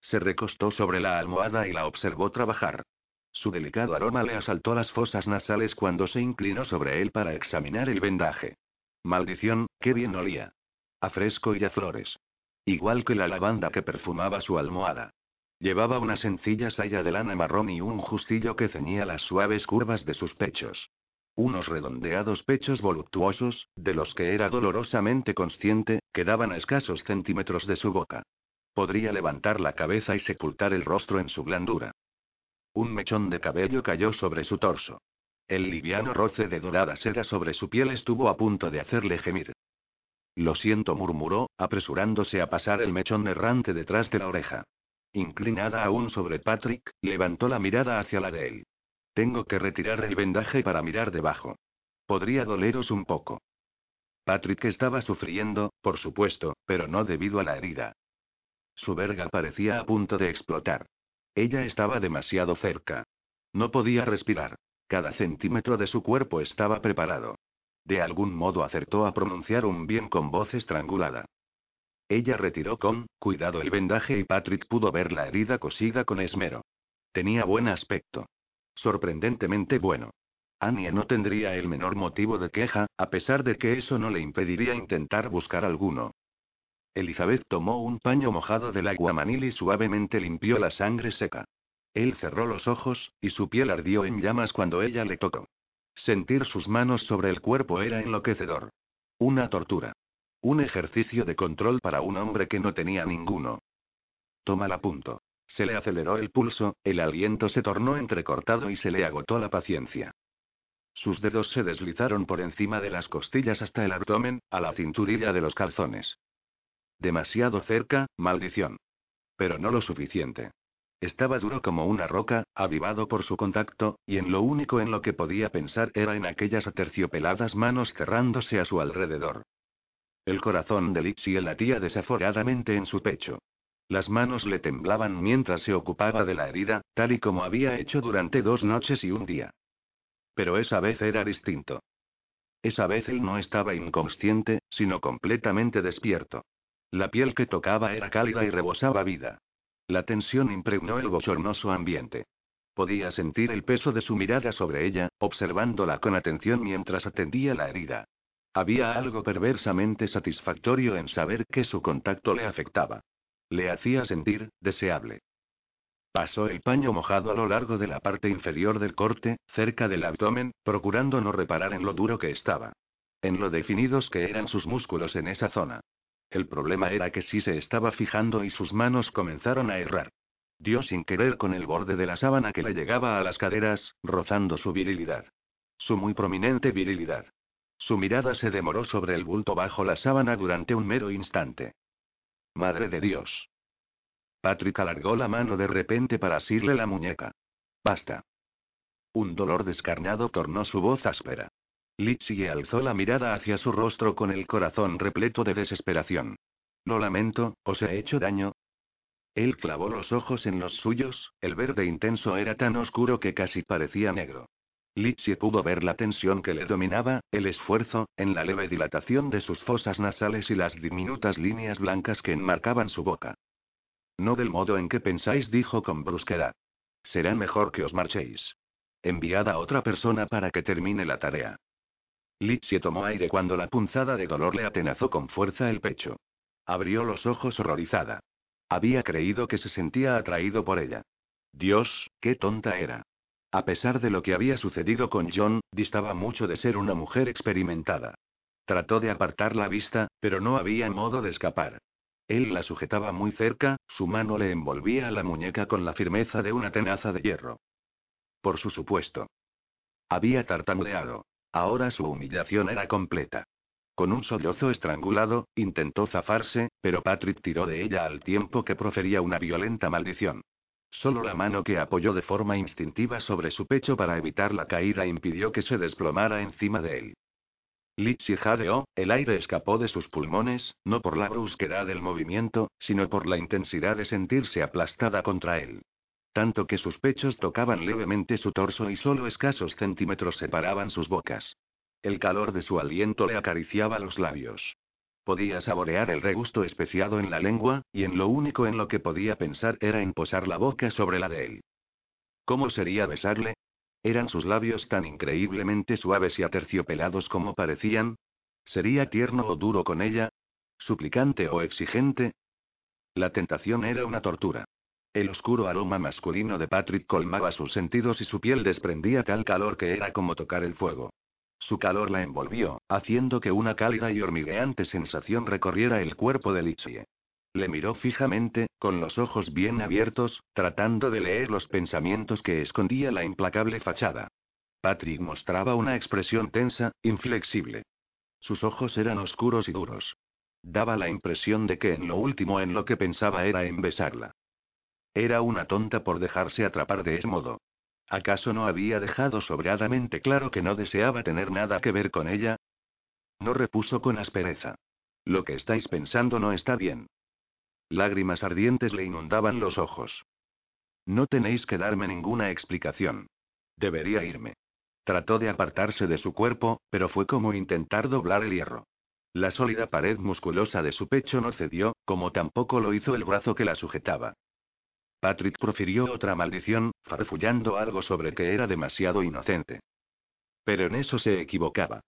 Se recostó sobre la almohada y la observó trabajar. Su delicado aroma le asaltó las fosas nasales cuando se inclinó sobre él para examinar el vendaje. Maldición, qué bien olía. A fresco y a flores. Igual que la lavanda que perfumaba su almohada. Llevaba una sencilla saya de lana marrón y un justillo que ceñía las suaves curvas de sus pechos. Unos redondeados pechos voluptuosos, de los que era dolorosamente consciente, quedaban a escasos centímetros de su boca. Podría levantar la cabeza y sepultar el rostro en su blandura. Un mechón de cabello cayó sobre su torso. El liviano roce de dorada seda sobre su piel estuvo a punto de hacerle gemir. Lo siento, murmuró, apresurándose a pasar el mechón errante detrás de la oreja. Inclinada aún sobre Patrick, levantó la mirada hacia la de él. Tengo que retirar el vendaje para mirar debajo. Podría doleros un poco. Patrick estaba sufriendo, por supuesto, pero no debido a la herida. Su verga parecía a punto de explotar. Ella estaba demasiado cerca. No podía respirar. Cada centímetro de su cuerpo estaba preparado. De algún modo acertó a pronunciar un bien con voz estrangulada. Ella retiró con cuidado el vendaje y Patrick pudo ver la herida cosida con esmero. Tenía buen aspecto. Sorprendentemente bueno. Annie no tendría el menor motivo de queja, a pesar de que eso no le impediría intentar buscar alguno. Elizabeth tomó un paño mojado del aguamanil y suavemente limpió la sangre seca. Él cerró los ojos, y su piel ardió en llamas cuando ella le tocó. Sentir sus manos sobre el cuerpo era enloquecedor. Una tortura. Un ejercicio de control para un hombre que no tenía ninguno. Toma la punto. Se le aceleró el pulso, el aliento se tornó entrecortado y se le agotó la paciencia. Sus dedos se deslizaron por encima de las costillas hasta el abdomen, a la cinturilla de los calzones. Demasiado cerca, maldición. Pero no lo suficiente. Estaba duro como una roca, avivado por su contacto, y en lo único en lo que podía pensar era en aquellas aterciopeladas manos cerrándose a su alrededor. El corazón de Lixie latía desaforadamente en su pecho. Las manos le temblaban mientras se ocupaba de la herida, tal y como había hecho durante dos noches y un día. Pero esa vez era distinto. Esa vez él no estaba inconsciente, sino completamente despierto. La piel que tocaba era cálida y rebosaba vida. La tensión impregnó el bochornoso ambiente. Podía sentir el peso de su mirada sobre ella, observándola con atención mientras atendía la herida. Había algo perversamente satisfactorio en saber que su contacto le afectaba. Le hacía sentir, deseable. Pasó el paño mojado a lo largo de la parte inferior del corte, cerca del abdomen, procurando no reparar en lo duro que estaba. En lo definidos que eran sus músculos en esa zona. El problema era que sí se estaba fijando y sus manos comenzaron a errar. Dio sin querer con el borde de la sábana que le llegaba a las caderas, rozando su virilidad. Su muy prominente virilidad. Su mirada se demoró sobre el bulto bajo la sábana durante un mero instante. Madre de Dios. Patrick alargó la mano de repente para asirle la muñeca. Basta. Un dolor descarnado tornó su voz áspera. Litsie alzó la mirada hacia su rostro con el corazón repleto de desesperación. Lo lamento, ¿os he hecho daño? Él clavó los ojos en los suyos, el verde intenso era tan oscuro que casi parecía negro. Litsie pudo ver la tensión que le dominaba, el esfuerzo, en la leve dilatación de sus fosas nasales y las diminutas líneas blancas que enmarcaban su boca. No del modo en que pensáis, dijo con brusquedad. Será mejor que os marchéis. Enviad a otra persona para que termine la tarea. Litsie tomó aire cuando la punzada de dolor le atenazó con fuerza el pecho. Abrió los ojos horrorizada. Había creído que se sentía atraído por ella. Dios, qué tonta era. A pesar de lo que había sucedido con John, distaba mucho de ser una mujer experimentada. Trató de apartar la vista, pero no había modo de escapar. Él la sujetaba muy cerca, su mano le envolvía a la muñeca con la firmeza de una tenaza de hierro. Por su supuesto. Había tartamudeado. Ahora su humillación era completa. Con un sollozo estrangulado, intentó zafarse, pero Patrick tiró de ella al tiempo que profería una violenta maldición. Solo la mano que apoyó de forma instintiva sobre su pecho para evitar la caída impidió que se desplomara encima de él. Litsi jadeó, el aire escapó de sus pulmones, no por la brusquedad del movimiento, sino por la intensidad de sentirse aplastada contra él. Tanto que sus pechos tocaban levemente su torso y solo escasos centímetros separaban sus bocas. El calor de su aliento le acariciaba los labios. Podía saborear el regusto especiado en la lengua, y en lo único en lo que podía pensar era en posar la boca sobre la de él. ¿Cómo sería besarle? ¿Eran sus labios tan increíblemente suaves y aterciopelados como parecían? ¿Sería tierno o duro con ella? ¿Suplicante o exigente? La tentación era una tortura. El oscuro aroma masculino de Patrick colmaba sus sentidos y su piel desprendía tal calor que era como tocar el fuego. Su calor la envolvió, haciendo que una cálida y hormigueante sensación recorriera el cuerpo de Litsie. Le miró fijamente, con los ojos bien abiertos, tratando de leer los pensamientos que escondía la implacable fachada. Patrick mostraba una expresión tensa, inflexible. Sus ojos eran oscuros y duros. Daba la impresión de que en lo último en lo que pensaba era en besarla. Era una tonta por dejarse atrapar de ese modo. ¿Acaso no había dejado sobradamente claro que no deseaba tener nada que ver con ella? No repuso con aspereza. Lo que estáis pensando no está bien. Lágrimas ardientes le inundaban los ojos. No tenéis que darme ninguna explicación. Debería irme. Trató de apartarse de su cuerpo, pero fue como intentar doblar el hierro. La sólida pared musculosa de su pecho no cedió, como tampoco lo hizo el brazo que la sujetaba. Patrick profirió otra maldición, farfullando algo sobre que era demasiado inocente. Pero en eso se equivocaba.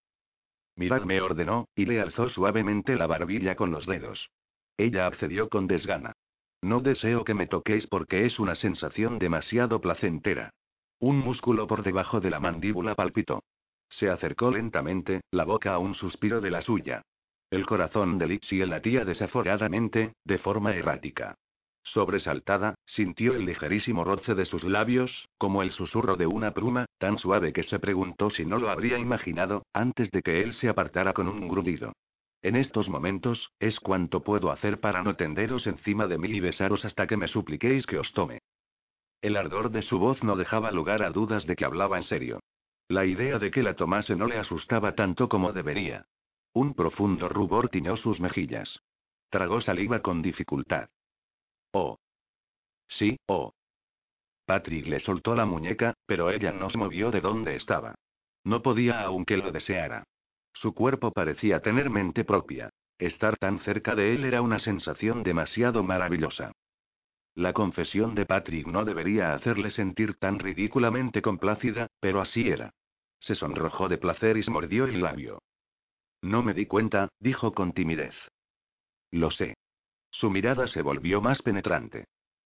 Miradme ordenó, y le alzó suavemente la barbilla con los dedos. Ella accedió con desgana. No deseo que me toquéis porque es una sensación demasiado placentera. Un músculo por debajo de la mandíbula palpitó. Se acercó lentamente, la boca a un suspiro de la suya. El corazón de Lixie latía desaforadamente, de forma errática. Sobresaltada, sintió el ligerísimo roce de sus labios, como el susurro de una pluma, tan suave que se preguntó si no lo habría imaginado, antes de que él se apartara con un grudido. En estos momentos, es cuanto puedo hacer para no tenderos encima de mí y besaros hasta que me supliquéis que os tome. El ardor de su voz no dejaba lugar a dudas de que hablaba en serio. La idea de que la tomase no le asustaba tanto como debería. Un profundo rubor tiñó sus mejillas. Tragó saliva con dificultad. Oh. Sí, oh. Patrick le soltó la muñeca, pero ella no se movió de donde estaba. No podía aunque lo deseara. Su cuerpo parecía tener mente propia. Estar tan cerca de él era una sensación demasiado maravillosa. La confesión de Patrick no debería hacerle sentir tan ridículamente complácida, pero así era. Se sonrojó de placer y se mordió el labio. No me di cuenta, dijo con timidez. Lo sé. Su mirada se volvió más penetrante.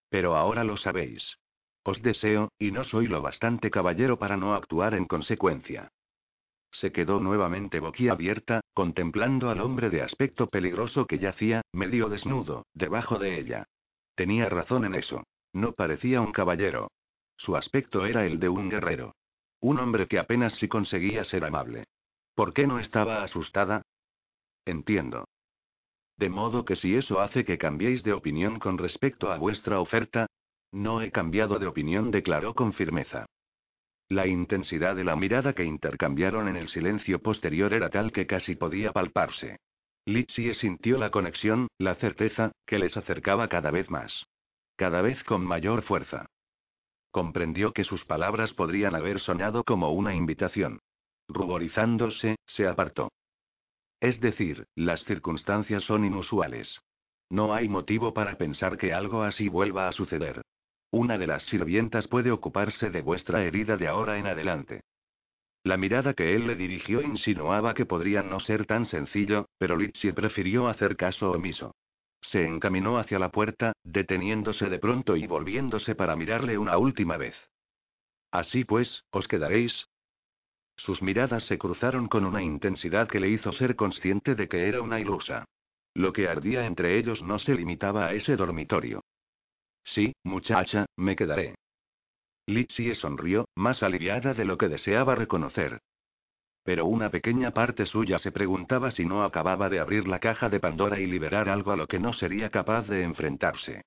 Pero ahora lo sabéis. Os deseo, y no soy lo bastante caballero para no actuar en consecuencia. Se quedó nuevamente boquiabierta, contemplando al hombre de aspecto peligroso que yacía, medio desnudo, debajo de ella. Tenía razón en eso. No parecía un caballero. Su aspecto era el de un guerrero. Un hombre que apenas si conseguía ser amable. ¿Por qué no estaba asustada? Entiendo. De modo que si eso hace que cambiéis de opinión con respecto a vuestra oferta. No he cambiado de opinión, declaró con firmeza. La intensidad de la mirada que intercambiaron en el silencio posterior era tal que casi podía palparse. Litsie sintió la conexión, la certeza, que les acercaba cada vez más. Cada vez con mayor fuerza. Comprendió que sus palabras podrían haber sonado como una invitación. Ruborizándose, se apartó. Es decir, las circunstancias son inusuales. No hay motivo para pensar que algo así vuelva a suceder. Una de las sirvientas puede ocuparse de vuestra herida de ahora en adelante. La mirada que él le dirigió insinuaba que podría no ser tan sencillo, pero Litsi prefirió hacer caso omiso. Se encaminó hacia la puerta, deteniéndose de pronto y volviéndose para mirarle una última vez. Así pues, ¿os quedaréis? Sus miradas se cruzaron con una intensidad que le hizo ser consciente de que era una ilusa. Lo que ardía entre ellos no se limitaba a ese dormitorio. Sí, muchacha, me quedaré. Litsie sonrió, más aliviada de lo que deseaba reconocer. Pero una pequeña parte suya se preguntaba si no acababa de abrir la caja de Pandora y liberar algo a lo que no sería capaz de enfrentarse.